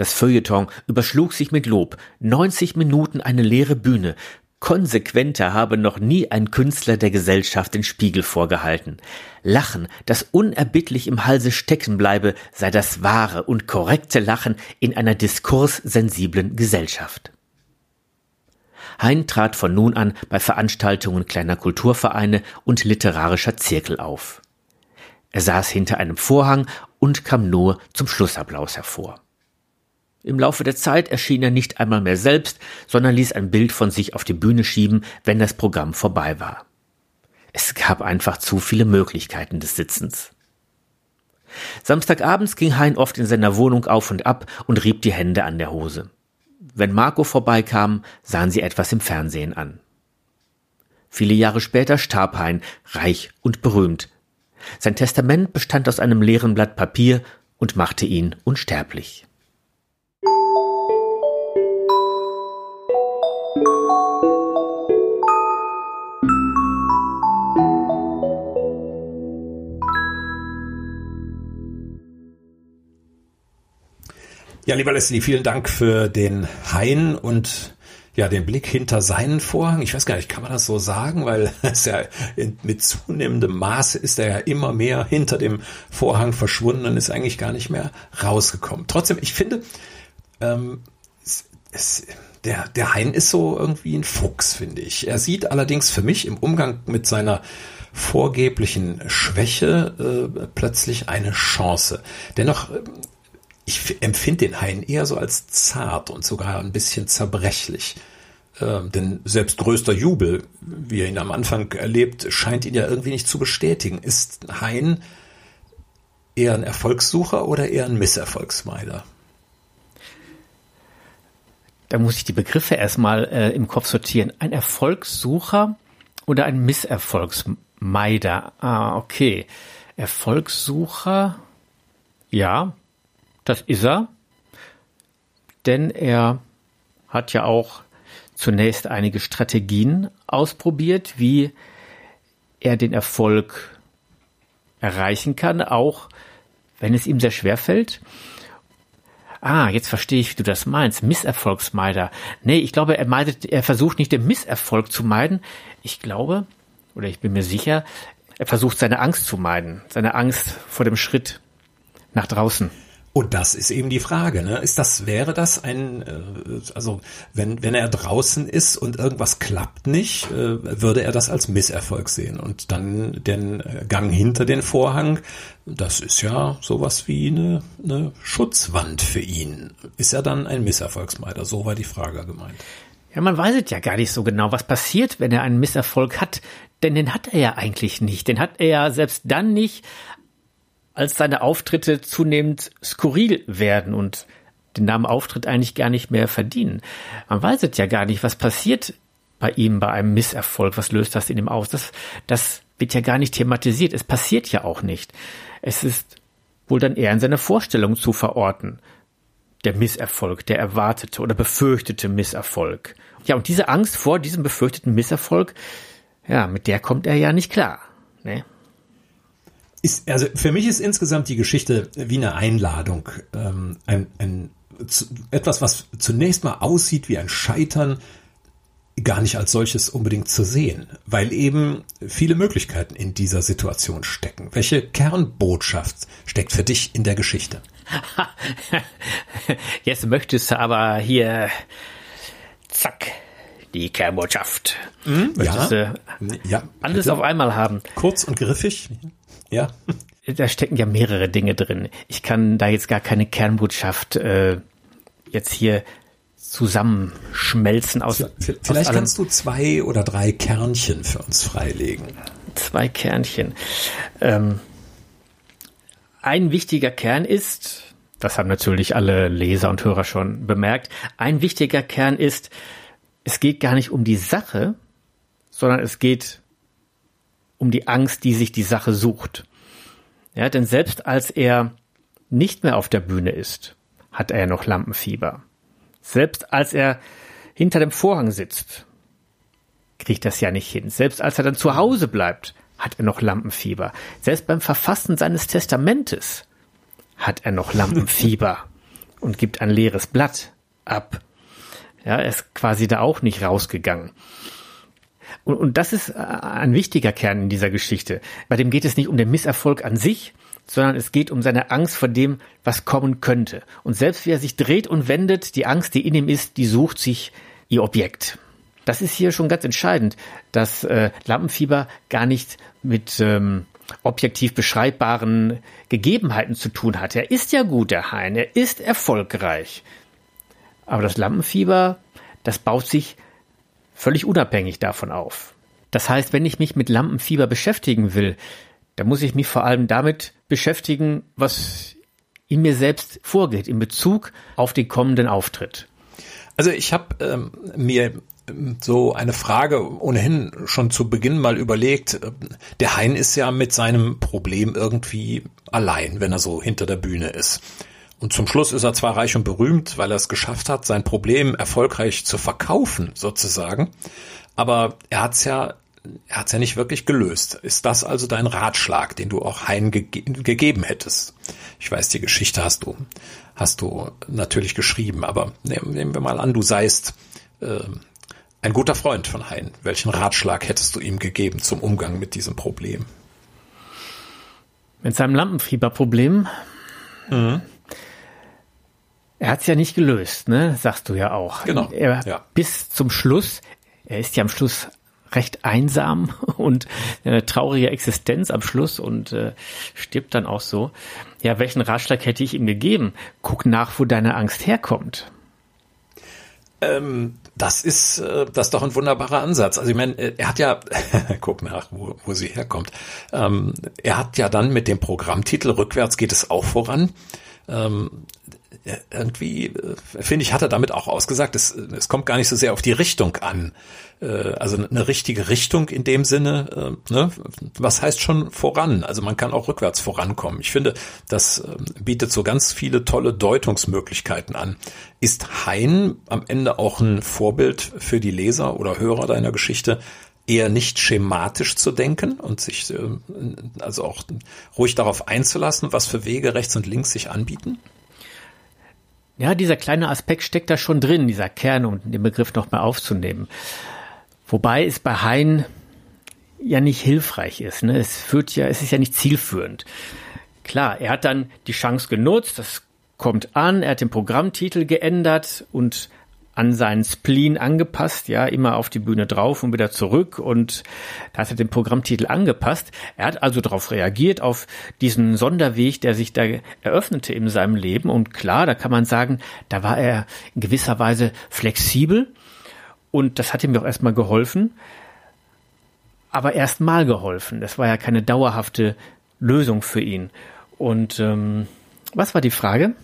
Das Feuilleton überschlug sich mit Lob. 90 Minuten eine leere Bühne. Konsequenter habe noch nie ein Künstler der Gesellschaft den Spiegel vorgehalten. Lachen, das unerbittlich im Halse stecken bleibe, sei das wahre und korrekte Lachen in einer diskurssensiblen Gesellschaft. Hein trat von nun an bei Veranstaltungen kleiner Kulturvereine und literarischer Zirkel auf. Er saß hinter einem Vorhang und kam nur zum Schlussapplaus hervor. Im Laufe der Zeit erschien er nicht einmal mehr selbst, sondern ließ ein Bild von sich auf die Bühne schieben, wenn das Programm vorbei war. Es gab einfach zu viele Möglichkeiten des Sitzens. Samstagabends ging Hein oft in seiner Wohnung auf und ab und rieb die Hände an der Hose. Wenn Marco vorbeikam, sahen sie etwas im Fernsehen an. Viele Jahre später starb Hein, reich und berühmt, sein Testament bestand aus einem leeren Blatt Papier und machte ihn unsterblich. Ja, lieber Leslie, vielen Dank für den Hain und ja, den Blick hinter seinen Vorhang. Ich weiß gar nicht, kann man das so sagen? Weil es ja mit zunehmendem Maße ist er ja immer mehr hinter dem Vorhang verschwunden und ist eigentlich gar nicht mehr rausgekommen. Trotzdem, ich finde, ähm, es, es, der, der Hein ist so irgendwie ein Fuchs, finde ich. Er sieht allerdings für mich im Umgang mit seiner vorgeblichen Schwäche äh, plötzlich eine Chance. Dennoch ich empfinde den Hain eher so als zart und sogar ein bisschen zerbrechlich. Ähm, denn selbst größter Jubel, wie er ihn am Anfang erlebt, scheint ihn ja irgendwie nicht zu bestätigen. Ist Hein eher ein Erfolgssucher oder eher ein Misserfolgsmeider? Da muss ich die Begriffe erstmal äh, im Kopf sortieren. Ein Erfolgssucher oder ein Misserfolgsmeider? Ah, okay. Erfolgssucher, ja, das ist er, denn er hat ja auch zunächst einige Strategien ausprobiert, wie er den Erfolg erreichen kann, auch wenn es ihm sehr schwer fällt. Ah, jetzt verstehe ich, wie du das meinst. Misserfolgsmeider. Nee, ich glaube, er meidet, er versucht nicht den Misserfolg zu meiden. Ich glaube, oder ich bin mir sicher, er versucht seine Angst zu meiden, seine Angst vor dem Schritt nach draußen. Und das ist eben die Frage, ne? Ist das, wäre das ein, äh, also wenn, wenn er draußen ist und irgendwas klappt nicht, äh, würde er das als Misserfolg sehen. Und dann den Gang hinter den Vorhang, das ist ja sowas wie eine, eine Schutzwand für ihn. Ist er dann ein Misserfolgsmeider? So war die Frage gemeint. Ja, man weiß es ja gar nicht so genau, was passiert, wenn er einen Misserfolg hat. Denn den hat er ja eigentlich nicht. Den hat er ja selbst dann nicht, als seine Auftritte zunehmend skurril werden und den Namen Auftritt eigentlich gar nicht mehr verdienen. Man weiß es ja gar nicht, was passiert bei ihm bei einem Misserfolg, was löst das in ihm aus? Das, das wird ja gar nicht thematisiert. Es passiert ja auch nicht. Es ist wohl dann eher in seiner Vorstellung zu verorten. Der Misserfolg, der erwartete oder befürchtete Misserfolg. Ja, und diese Angst vor diesem befürchteten Misserfolg, ja, mit der kommt er ja nicht klar. Ne? Ist, also für mich ist insgesamt die Geschichte wie eine Einladung, ähm, ein, ein, zu, etwas, was zunächst mal aussieht wie ein Scheitern, gar nicht als solches unbedingt zu sehen, weil eben viele Möglichkeiten in dieser Situation stecken. Welche Kernbotschaft steckt für dich in der Geschichte? Jetzt möchtest du aber hier, zack, die Kernbotschaft. Hm? Möchtest ja, du ja, alles auf einmal haben. Kurz und griffig. Ja. Da stecken ja mehrere Dinge drin. Ich kann da jetzt gar keine Kernbotschaft äh, jetzt hier zusammenschmelzen aus. Vielleicht aus kannst du zwei oder drei Kernchen für uns freilegen. Zwei Kernchen. Ähm, ein wichtiger Kern ist, das haben natürlich alle Leser und Hörer schon bemerkt, ein wichtiger Kern ist, es geht gar nicht um die Sache, sondern es geht um die Angst, die sich die Sache sucht. Ja, denn selbst als er nicht mehr auf der Bühne ist, hat er noch Lampenfieber. Selbst als er hinter dem Vorhang sitzt, kriegt das ja nicht hin. Selbst als er dann zu Hause bleibt, hat er noch Lampenfieber. Selbst beim Verfassen seines Testamentes hat er noch Lampenfieber und gibt ein leeres Blatt ab. Ja, er ist quasi da auch nicht rausgegangen. Und, und das ist äh, ein wichtiger Kern in dieser Geschichte. Bei dem geht es nicht um den Misserfolg an sich, sondern es geht um seine Angst vor dem, was kommen könnte. Und selbst wie er sich dreht und wendet, die Angst, die in ihm ist, die sucht sich ihr Objekt. Das ist hier schon ganz entscheidend, dass äh, Lampenfieber gar nicht mit ähm, objektiv beschreibbaren Gegebenheiten zu tun hat. Er ist ja gut, der Hein, er ist erfolgreich. Aber das Lampenfieber, das baut sich völlig unabhängig davon auf. Das heißt, wenn ich mich mit Lampenfieber beschäftigen will, dann muss ich mich vor allem damit beschäftigen, was in mir selbst vorgeht in Bezug auf den kommenden Auftritt. Also ich habe ähm, mir ähm, so eine Frage ohnehin schon zu Beginn mal überlegt. Der Hein ist ja mit seinem Problem irgendwie allein, wenn er so hinter der Bühne ist. Und zum Schluss ist er zwar reich und berühmt, weil er es geschafft hat, sein Problem erfolgreich zu verkaufen, sozusagen. Aber er hat es ja, er hat's ja nicht wirklich gelöst. Ist das also dein Ratschlag, den du auch Hein ge gegeben hättest? Ich weiß, die Geschichte hast du, hast du natürlich geschrieben, aber nehmen, nehmen wir mal an, du seist äh, ein guter Freund von Hein. Welchen Ratschlag hättest du ihm gegeben zum Umgang mit diesem Problem? Mit seinem Lampenfieberproblem? Mhm. Er hat es ja nicht gelöst, ne? Sagst du ja auch. Genau. Er, ja. Bis zum Schluss, er ist ja am Schluss recht einsam und eine traurige Existenz am Schluss und äh, stirbt dann auch so. Ja, welchen Ratschlag hätte ich ihm gegeben? Guck nach, wo deine Angst herkommt. Ähm, das ist äh, das ist doch ein wunderbarer Ansatz. Also ich meine, äh, er hat ja, guck nach, wo, wo sie herkommt. Ähm, er hat ja dann mit dem Programmtitel Rückwärts geht es auch voran. Ähm, irgendwie, äh, finde ich, hat er damit auch ausgesagt, es, es kommt gar nicht so sehr auf die Richtung an. Äh, also eine richtige Richtung in dem Sinne, äh, ne? was heißt schon voran? Also man kann auch rückwärts vorankommen. Ich finde, das bietet so ganz viele tolle Deutungsmöglichkeiten an. Ist Hein am Ende auch ein Vorbild für die Leser oder Hörer deiner Geschichte, eher nicht schematisch zu denken und sich also auch ruhig darauf einzulassen, was für Wege rechts und links sich anbieten? Ja, dieser kleine Aspekt steckt da schon drin, dieser Kern, um den Begriff nochmal aufzunehmen. Wobei es bei Hein ja nicht hilfreich ist. Ne? Es führt ja, es ist ja nicht zielführend. Klar, er hat dann die Chance genutzt, das kommt an, er hat den Programmtitel geändert und an seinen Spleen angepasst, ja, immer auf die Bühne drauf und wieder zurück und da hat er den Programmtitel angepasst. Er hat also darauf reagiert, auf diesen Sonderweg, der sich da eröffnete in seinem Leben und klar, da kann man sagen, da war er in gewisser Weise flexibel und das hat ihm auch erstmal geholfen, aber erst mal geholfen. Das war ja keine dauerhafte Lösung für ihn. Und ähm, was war die Frage?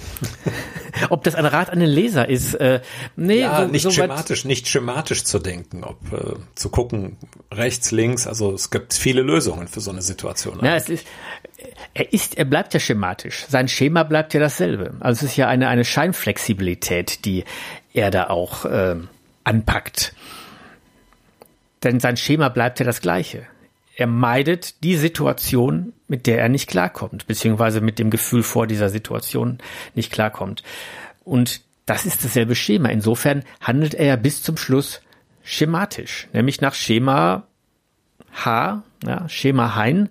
ob das ein Rat an den Leser ist. Äh, nee, ja, so, nicht so schematisch, nicht schematisch zu denken, ob äh, zu gucken, rechts, links, also es gibt viele Lösungen für so eine Situation. Ja, es ist, er ist, er bleibt ja schematisch. Sein Schema bleibt ja dasselbe. Also es ist ja eine, eine Scheinflexibilität, die er da auch äh, anpackt. Denn sein Schema bleibt ja das gleiche. Er meidet die Situation, mit der er nicht klarkommt, beziehungsweise mit dem Gefühl vor dieser Situation nicht klarkommt. Und das ist dasselbe Schema. Insofern handelt er ja bis zum Schluss schematisch, nämlich nach Schema H, ja, Schema Hein,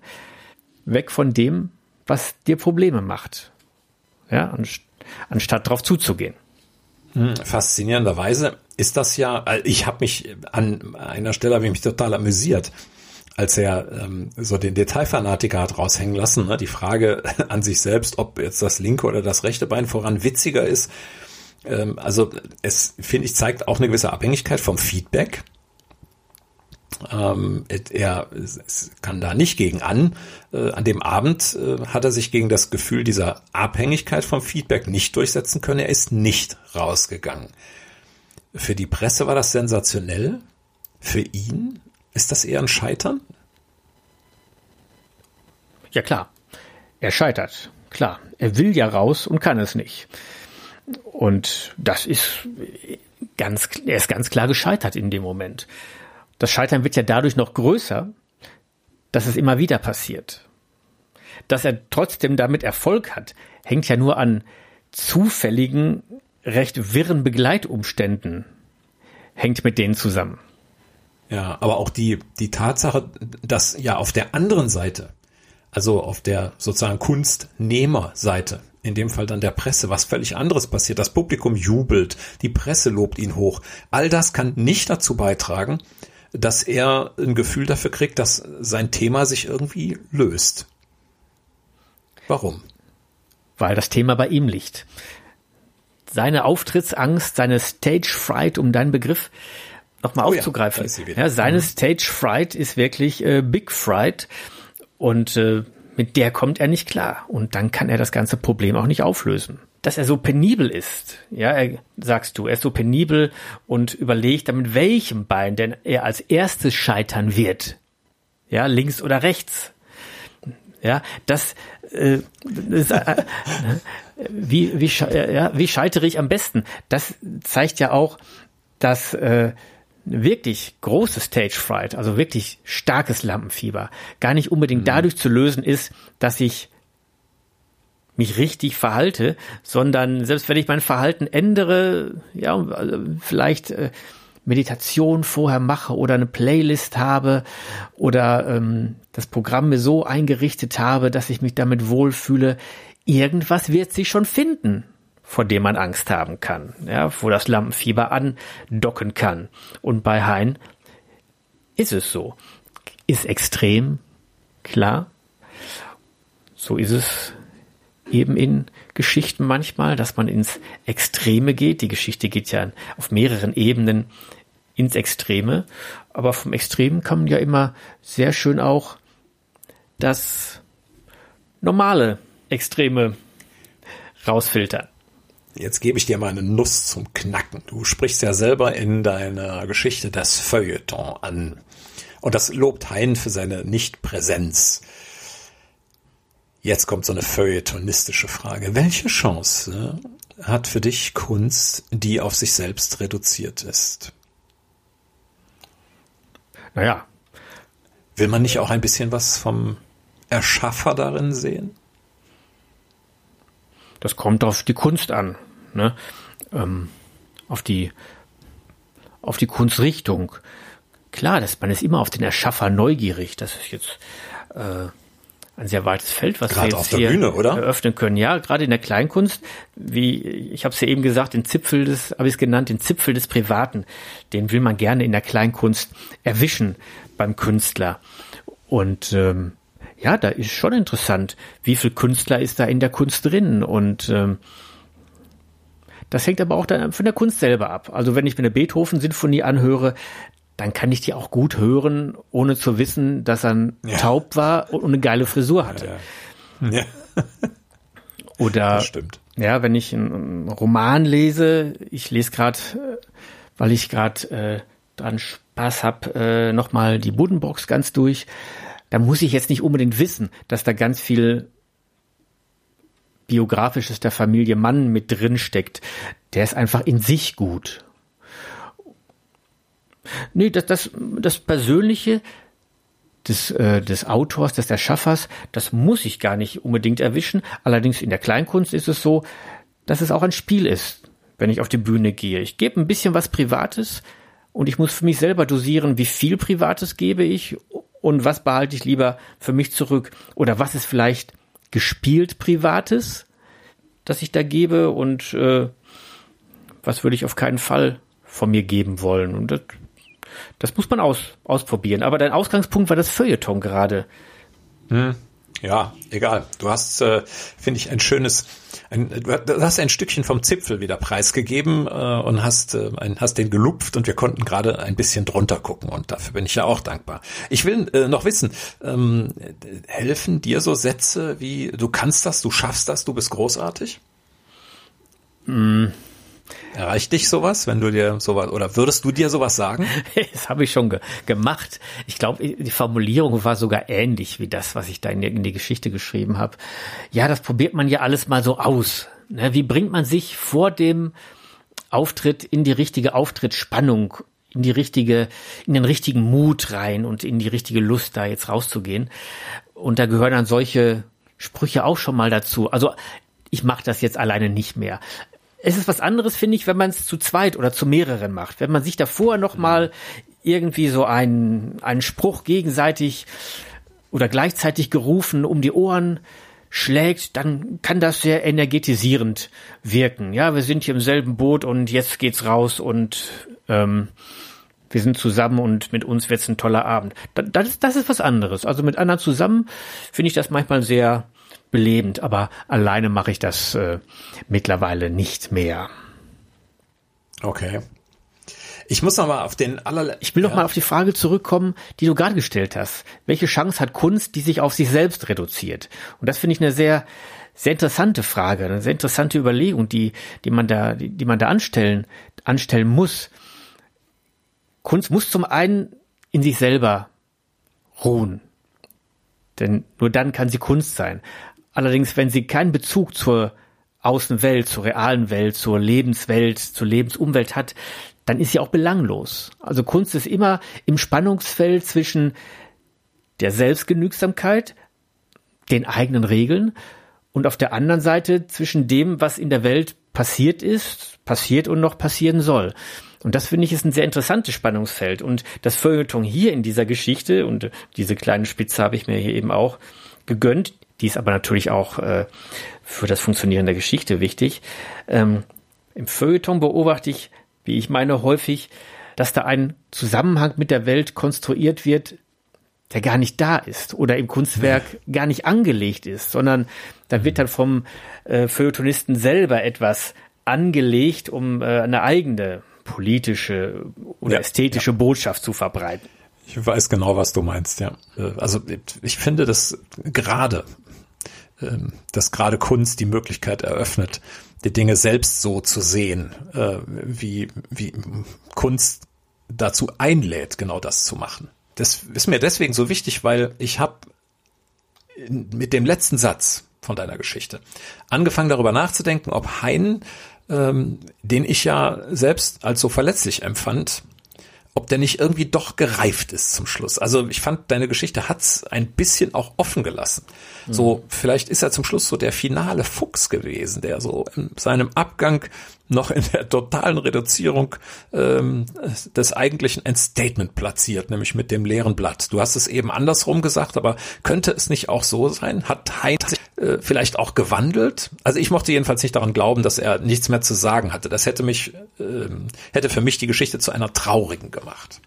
weg von dem, was dir Probleme macht. Ja, anstatt darauf zuzugehen. Hm, faszinierenderweise ist das ja, äh, ich habe mich an einer Stelle ich mich total amüsiert als er ähm, so den Detailfanatiker hat raushängen lassen, ne, die Frage an sich selbst, ob jetzt das linke oder das rechte Bein voran witziger ist. Ähm, also es, finde ich, zeigt auch eine gewisse Abhängigkeit vom Feedback. Ähm, er kann da nicht gegen an. Äh, an dem Abend äh, hat er sich gegen das Gefühl dieser Abhängigkeit vom Feedback nicht durchsetzen können. Er ist nicht rausgegangen. Für die Presse war das sensationell. Für ihn ist das eher ein Scheitern? Ja klar, er scheitert, klar. Er will ja raus und kann es nicht. Und das ist ganz, er ist ganz klar gescheitert in dem Moment. Das Scheitern wird ja dadurch noch größer, dass es immer wieder passiert. Dass er trotzdem damit Erfolg hat, hängt ja nur an zufälligen, recht wirren Begleitumständen, hängt mit denen zusammen. Ja, aber auch die, die Tatsache, dass ja auf der anderen Seite, also auf der sozusagen Kunstnehmerseite, in dem Fall dann der Presse, was völlig anderes passiert. Das Publikum jubelt, die Presse lobt ihn hoch. All das kann nicht dazu beitragen, dass er ein Gefühl dafür kriegt, dass sein Thema sich irgendwie löst. Warum? Weil das Thema bei ihm liegt. Seine Auftrittsangst, seine Stage Fright, um deinen Begriff nochmal oh aufzugreifen. Ja, ja, seine mhm. Stage Fright ist wirklich äh, Big Fright und äh, mit der kommt er nicht klar und dann kann er das ganze Problem auch nicht auflösen. Dass er so penibel ist, ja, er, sagst du, er ist so penibel und überlegt, damit welchem Bein denn er als erstes scheitern wird. Ja, links oder rechts. Ja, das, äh, das äh, äh, wie, wie, ja, wie scheitere ich am besten? Das zeigt ja auch, dass äh, wirklich großes Stage Fright, also wirklich starkes Lampenfieber, gar nicht unbedingt mhm. dadurch zu lösen ist, dass ich mich richtig verhalte, sondern selbst wenn ich mein Verhalten ändere, ja, also vielleicht äh, Meditation vorher mache oder eine Playlist habe oder ähm, das Programm mir so eingerichtet habe, dass ich mich damit wohlfühle, irgendwas wird sich schon finden vor dem man Angst haben kann, ja, wo das Lampenfieber andocken kann. Und bei Hein ist es so. Ist extrem, klar. So ist es eben in Geschichten manchmal, dass man ins Extreme geht. Die Geschichte geht ja auf mehreren Ebenen ins Extreme. Aber vom Extremen kann man ja immer sehr schön auch das normale Extreme rausfiltern. Jetzt gebe ich dir mal eine Nuss zum Knacken. Du sprichst ja selber in deiner Geschichte das Feuilleton an. Und das lobt Hein für seine Nichtpräsenz. Jetzt kommt so eine feuilletonistische Frage. Welche Chance hat für dich Kunst, die auf sich selbst reduziert ist? Naja. Will man nicht auch ein bisschen was vom Erschaffer darin sehen? Das kommt auf die Kunst an, ne? ähm, auf die auf die Kunstrichtung. klar, dass man ist immer auf den Erschaffer neugierig. Das ist jetzt äh, ein sehr weites Feld, was Gerade wir auf jetzt der hier Bühne, eröffnen können. Ja, gerade in der Kleinkunst, wie ich habe es ja eben gesagt, den Zipfel des, habe ich es genannt, den Zipfel des Privaten, den will man gerne in der Kleinkunst erwischen beim Künstler. Und ähm, ja, da ist schon interessant, wie viel Künstler ist da in der Kunst drin und ähm, das hängt aber auch dann von der Kunst selber ab. Also wenn ich mir eine Beethoven-Sinfonie anhöre, dann kann ich die auch gut hören, ohne zu wissen, dass er Ja. taub war und eine geile Frisur hatte. Ja, Oder das stimmt. ja, wenn ich einen, Roman lese, ich lese gerade, weil ich gerade äh, dran Spaß hab, äh, nochmal die Buddenbox ganz durch, dann muss ich jetzt nicht unbedingt wissen, dass da ganz viel Biografisches der Familie Mann mit drin steckt. Der ist einfach in sich gut. Nee, das, das, das Persönliche des, äh, des Autors, des Erschaffers, das muss ich gar nicht unbedingt erwischen. Allerdings in der Kleinkunst ist es so, dass es auch ein Spiel ist, wenn ich auf die Bühne gehe. Ich gebe ein bisschen was Privates und ich muss für mich selber dosieren, wie viel Privates gebe ich und was behalte ich lieber für mich zurück. Oder was ist vielleicht gespielt Privates, das ich da gebe und äh, was würde ich auf keinen Fall von mir geben wollen. Und das, das muss man aus, ausprobieren. Aber dein Ausgangspunkt war das Feuilleton gerade. Ja, egal. Du hast, äh, finde ich, ein schönes, ein, du hast ein Stückchen vom Zipfel wieder preisgegeben äh, und hast, äh, ein, hast den gelupft und wir konnten gerade ein bisschen drunter gucken und dafür bin ich ja auch dankbar. Ich will äh, noch wissen, ähm, helfen dir so Sätze wie du kannst das, du schaffst das, du bist großartig? Erreicht dich sowas, wenn du dir sowas oder würdest du dir sowas sagen? Das habe ich schon ge gemacht. Ich glaube, die Formulierung war sogar ähnlich wie das, was ich da in die, in die Geschichte geschrieben habe. Ja, das probiert man ja alles mal so aus. Ne? Wie bringt man sich vor dem Auftritt in die richtige Auftrittsspannung, in die richtige, in den richtigen Mut rein und in die richtige Lust, da jetzt rauszugehen? Und da gehören dann solche Sprüche auch schon mal dazu. Also ich mache das jetzt alleine nicht mehr. Es ist was anderes, finde ich, wenn man es zu zweit oder zu mehreren macht. Wenn man sich davor noch mal irgendwie so einen, einen Spruch gegenseitig oder gleichzeitig gerufen um die Ohren schlägt, dann kann das sehr energetisierend wirken. Ja, wir sind hier im selben Boot und jetzt geht's raus und ähm, wir sind zusammen und mit uns wird's ein toller Abend. Da- Das das ist was anderes. Also mit anderen zusammen finde ich das manchmal sehr belebend, aber alleine mache ich das äh, mittlerweile nicht mehr. Okay. Ich muss noch mal auf den allerle Ich will noch ja. mal auf die Frage zurückkommen, die du gerade gestellt hast. Welche Chance hat Kunst, die sich auf sich selbst reduziert? Und das finde ich eine sehr, sehr interessante Frage, eine sehr interessante Überlegung, die, die man da, die, die man da anstellen, anstellen muss. Kunst muss zum einen in sich selber ruhen. Denn nur dann kann sie Kunst sein. Allerdings, wenn sie keinen Bezug zur Außenwelt, zur realen Welt, zur Lebenswelt, zur Lebensumwelt hat, dann ist sie auch belanglos. Also Kunst ist immer im Spannungsfeld zwischen der Selbstgenügsamkeit, den eigenen Regeln und auf der anderen Seite zwischen dem, was in der Welt passiert ist, passiert und noch passieren soll. Und das finde ich ist ein sehr interessantes Spannungsfeld. Und das Feuilleton hier in dieser Geschichte, und diese kleine Spitze habe ich mir hier eben auch gegönnt, die ist aber natürlich auch äh, für das Funktionieren der Geschichte wichtig. Ähm, Im Feuilleton beobachte ich, wie ich meine, häufig, dass da ein Zusammenhang mit der Welt konstruiert wird, der gar nicht da ist oder im Kunstwerk gar nicht angelegt ist, sondern da wird dann vom äh, Feuilletonisten selber etwas angelegt, um äh, eine eigene politische oder Ja, ästhetische Botschaft zu verbreiten. Ich weiß genau, was du meinst, ja. Äh, Also ich finde, dass gerade, ähm, dass gerade Kunst die Möglichkeit eröffnet, die Dinge selbst so zu sehen, äh, wie, wie Kunst dazu einlädt, genau das zu machen. Das ist mir deswegen so wichtig, weil ich habe mit dem letzten Satz von deiner Geschichte angefangen darüber nachzudenken, ob Hein, ähm, den ich ja selbst als so verletzlich empfand, ob der nicht irgendwie doch gereift ist zum Schluss. Also ich fand, deine Geschichte hat's ein bisschen auch offen gelassen. So, vielleicht ist er zum Schluss so der finale Fuchs gewesen, der so in seinem Abgang noch in der totalen Reduzierung ähm, des eigentlichen ein Statement platziert, nämlich mit dem leeren Blatt. Du hast es eben andersrum gesagt, aber könnte es nicht auch so sein? Hat sich äh, vielleicht auch gewandelt? Also ich mochte jedenfalls nicht daran glauben, dass er nichts mehr zu sagen hatte. Das hätte mich, äh, hätte für mich die Geschichte zu einer traurigen gemacht.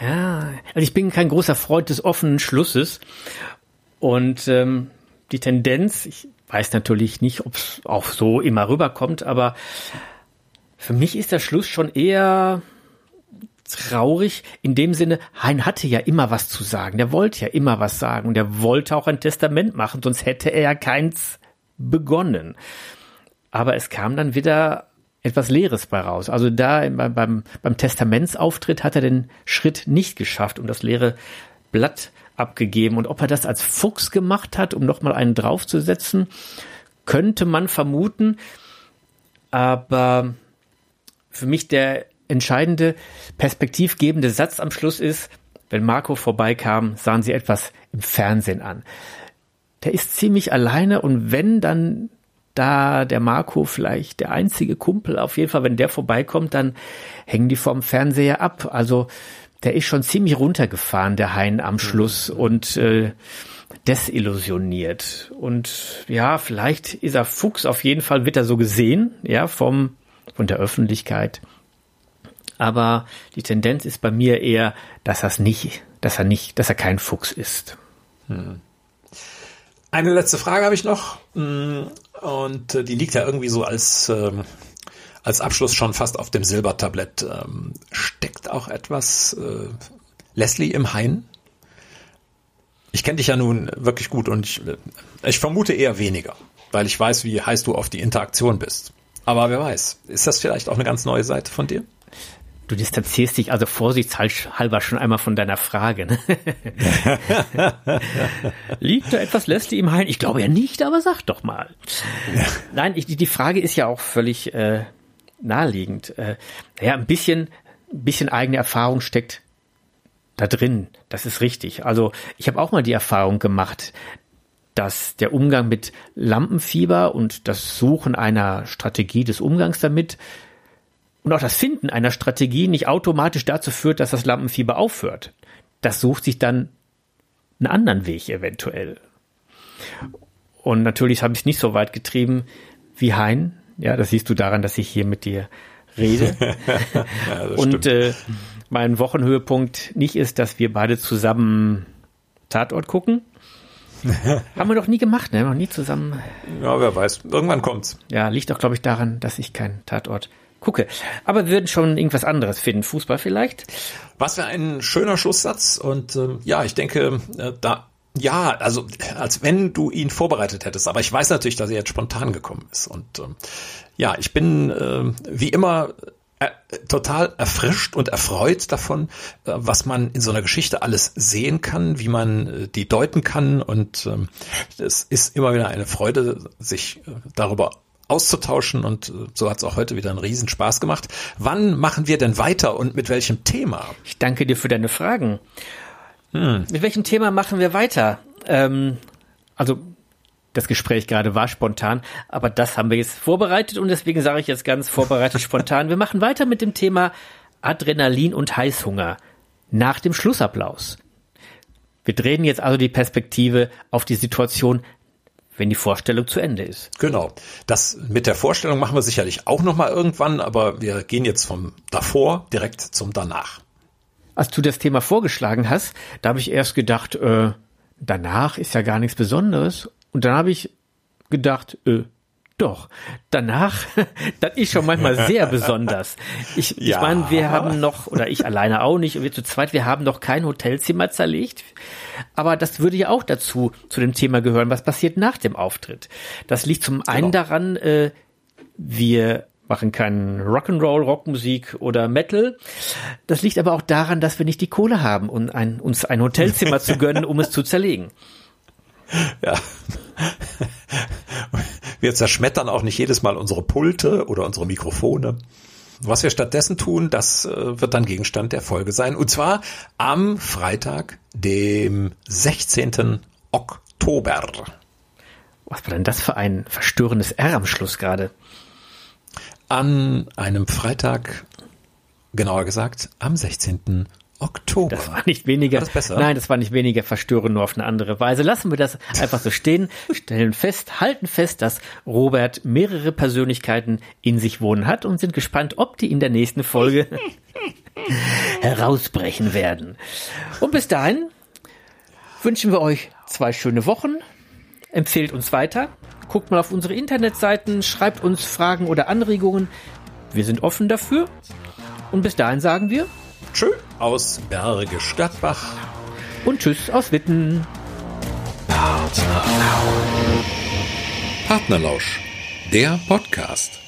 Ja, also ich bin kein großer Freund des offenen Schlusses und ähm, die Tendenz, ich weiß natürlich nicht, ob es auch so immer rüberkommt, aber für mich ist der Schluss schon eher traurig in dem Sinne, Hein hatte ja immer was zu sagen, der wollte ja immer was sagen und er wollte auch ein Testament machen, sonst hätte er ja keins begonnen. Aber es kam dann wieder etwas Leeres bei raus. Also da beim, beim, beim Testamentsauftritt hat er den Schritt nicht geschafft und das leere Blatt abgegeben. Und ob er das als Fuchs gemacht hat, um nochmal einen draufzusetzen, könnte man vermuten. Aber für mich der entscheidende, perspektivgebende Satz am Schluss ist, wenn Marco vorbeikam, sahen sie etwas im Fernsehen an. Der ist ziemlich alleine und wenn dann da der Marco vielleicht der einzige Kumpel, auf jeden Fall, wenn der vorbeikommt, dann hängen die vom Fernseher ab. Also der ist schon ziemlich runtergefahren, der Hein am Schluss und äh, desillusioniert. Und ja, vielleicht ist er Fuchs, auf jeden Fall wird er so gesehen, ja, vom, von der Öffentlichkeit. Aber die Tendenz ist bei mir eher, dass er nicht, dass er nicht, dass er kein Fuchs ist. Hm. Eine letzte Frage habe ich noch. Hm, und äh, die liegt ja irgendwie so als, ähm, als Abschluss schon fast auf dem Silbertablett. Ähm, steckt auch etwas äh, Leslie im Hain? Ich kenne dich ja nun wirklich gut und ich, äh, ich vermute eher weniger, weil ich weiß, wie heiß du auf die Interaktion bist. Aber wer weiß, ist das vielleicht auch eine ganz neue Seite von dir? Du distanzierst dich also vorsichtshalber schon einmal von deiner Frage. Ne? Liegt da etwas Leslie im Hain? Ich glaube ja nicht, aber sag doch mal. Nein, ich, die Frage ist ja auch völlig äh, naheliegend. Äh, naja, ein bisschen, ein bisschen eigene Erfahrung steckt da drin. Das ist richtig. Also ich habe auch mal die Erfahrung gemacht, dass der Umgang mit Lampenfieber und das Suchen einer Strategie des Umgangs damit und auch das Finden einer Strategie nicht automatisch dazu führt, dass das Lampenfieber aufhört. Das sucht sich dann einen anderen Weg eventuell. Und natürlich habe ich es nicht so weit getrieben wie Hein, ja, das siehst du daran, dass ich hier mit dir rede. ja, und äh, mein Wochenhöhepunkt nicht ist, dass wir beide zusammen Tatort gucken. Haben wir doch nie gemacht, ne? Noch nie zusammen. Ja, wer weiß. Irgendwann kommt's. Ja, liegt doch, glaube ich, daran, dass ich keinen Tatort gucke. Aber wir würden schon irgendwas anderes finden. Fußball vielleicht? Was wäre ein schöner Schlusssatz. Und äh, ja, ich denke, äh, da ja, also als wenn du ihn vorbereitet hättest. Aber ich weiß natürlich, dass er jetzt spontan gekommen ist. Und ähm, ja, ich bin äh, wie immer äh, total erfrischt und erfreut davon, äh, was man in so einer Geschichte alles sehen kann, wie man äh, die deuten kann. Und ähm, es ist immer wieder eine Freude, sich äh, darüber auszutauschen und äh, so hat es auch heute wieder einen Riesenspaß gemacht. Wann machen wir denn weiter und mit welchem Thema? Ich danke dir für deine Fragen. Hm. Mit welchem Thema machen wir weiter? Ähm, also das Gespräch gerade war spontan, aber das haben wir jetzt vorbereitet und deswegen sage ich jetzt ganz vorbereitet spontan. Wir machen weiter mit dem Thema Adrenalin und Heißhunger nach dem Schlussapplaus. Wir drehen jetzt also die Perspektive auf die Situation, wenn die Vorstellung zu Ende ist. Genau. Das mit der Vorstellung machen wir sicherlich auch noch mal irgendwann, aber wir gehen jetzt vom davor direkt zum danach als du das Thema vorgeschlagen hast, da habe ich erst gedacht, äh, danach ist ja gar nichts Besonderes. Und dann habe ich gedacht, äh, doch, danach, das ist schon manchmal sehr besonders. Ich, ja. ich meine, wir haben noch, oder ich alleine auch nicht, wir zu zweit, wir haben noch kein Hotelzimmer zerlegt. Aber das würde ja auch dazu, zu dem Thema gehören, was passiert nach dem Auftritt. Das liegt zum einen genau. daran, äh, wir machen keinen Rock'n'Roll, Rockmusik oder Metal. Das liegt aber auch daran, dass wir nicht die Kohle haben, um ein, uns ein Hotelzimmer zu gönnen, um es zu zerlegen. Ja. Wir zerschmettern auch nicht jedes Mal unsere Pulte oder unsere Mikrofone. Was wir stattdessen tun, das äh, wird dann Gegenstand der Folge sein. Und zwar am Freitag, dem 16. Oktober. Was war denn das für ein verstörendes R am Schluss gerade? An einem Freitag, genauer gesagt, am 16. Oktober. Das war nicht weniger. War das besser? Nein, das war nicht weniger verstörend, nur auf eine andere Weise. Lassen wir das einfach so stehen, stellen fest, halten fest, dass Robert mehrere Persönlichkeiten in sich wohnen hat und sind gespannt, ob die in der nächsten Folge herausbrechen werden. Und bis dahin wünschen wir euch zwei schöne Wochen. Empfehlt uns weiter. Guckt mal auf unsere Internetseiten, schreibt uns Fragen oder Anregungen. Wir sind offen dafür. Und bis dahin sagen wir Tschö aus Bergisch Gladbach. und Tschüss aus Witten. Partnerlausch, der Podcast.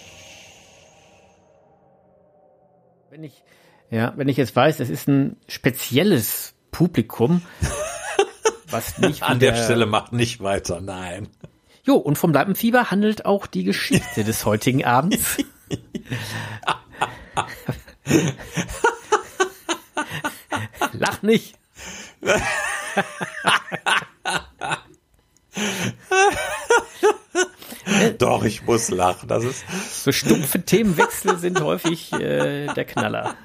Wenn ich, ja, wenn ich jetzt weiß, es ist ein spezielles Publikum, was nicht An der Stelle macht nicht weiter, nein. Jo, und vom Lampenfieber handelt auch die Geschichte des heutigen Abends. Lach nicht. Doch, ich muss lachen. Das ist So stumpfe Themenwechsel sind häufig äh, der Knaller.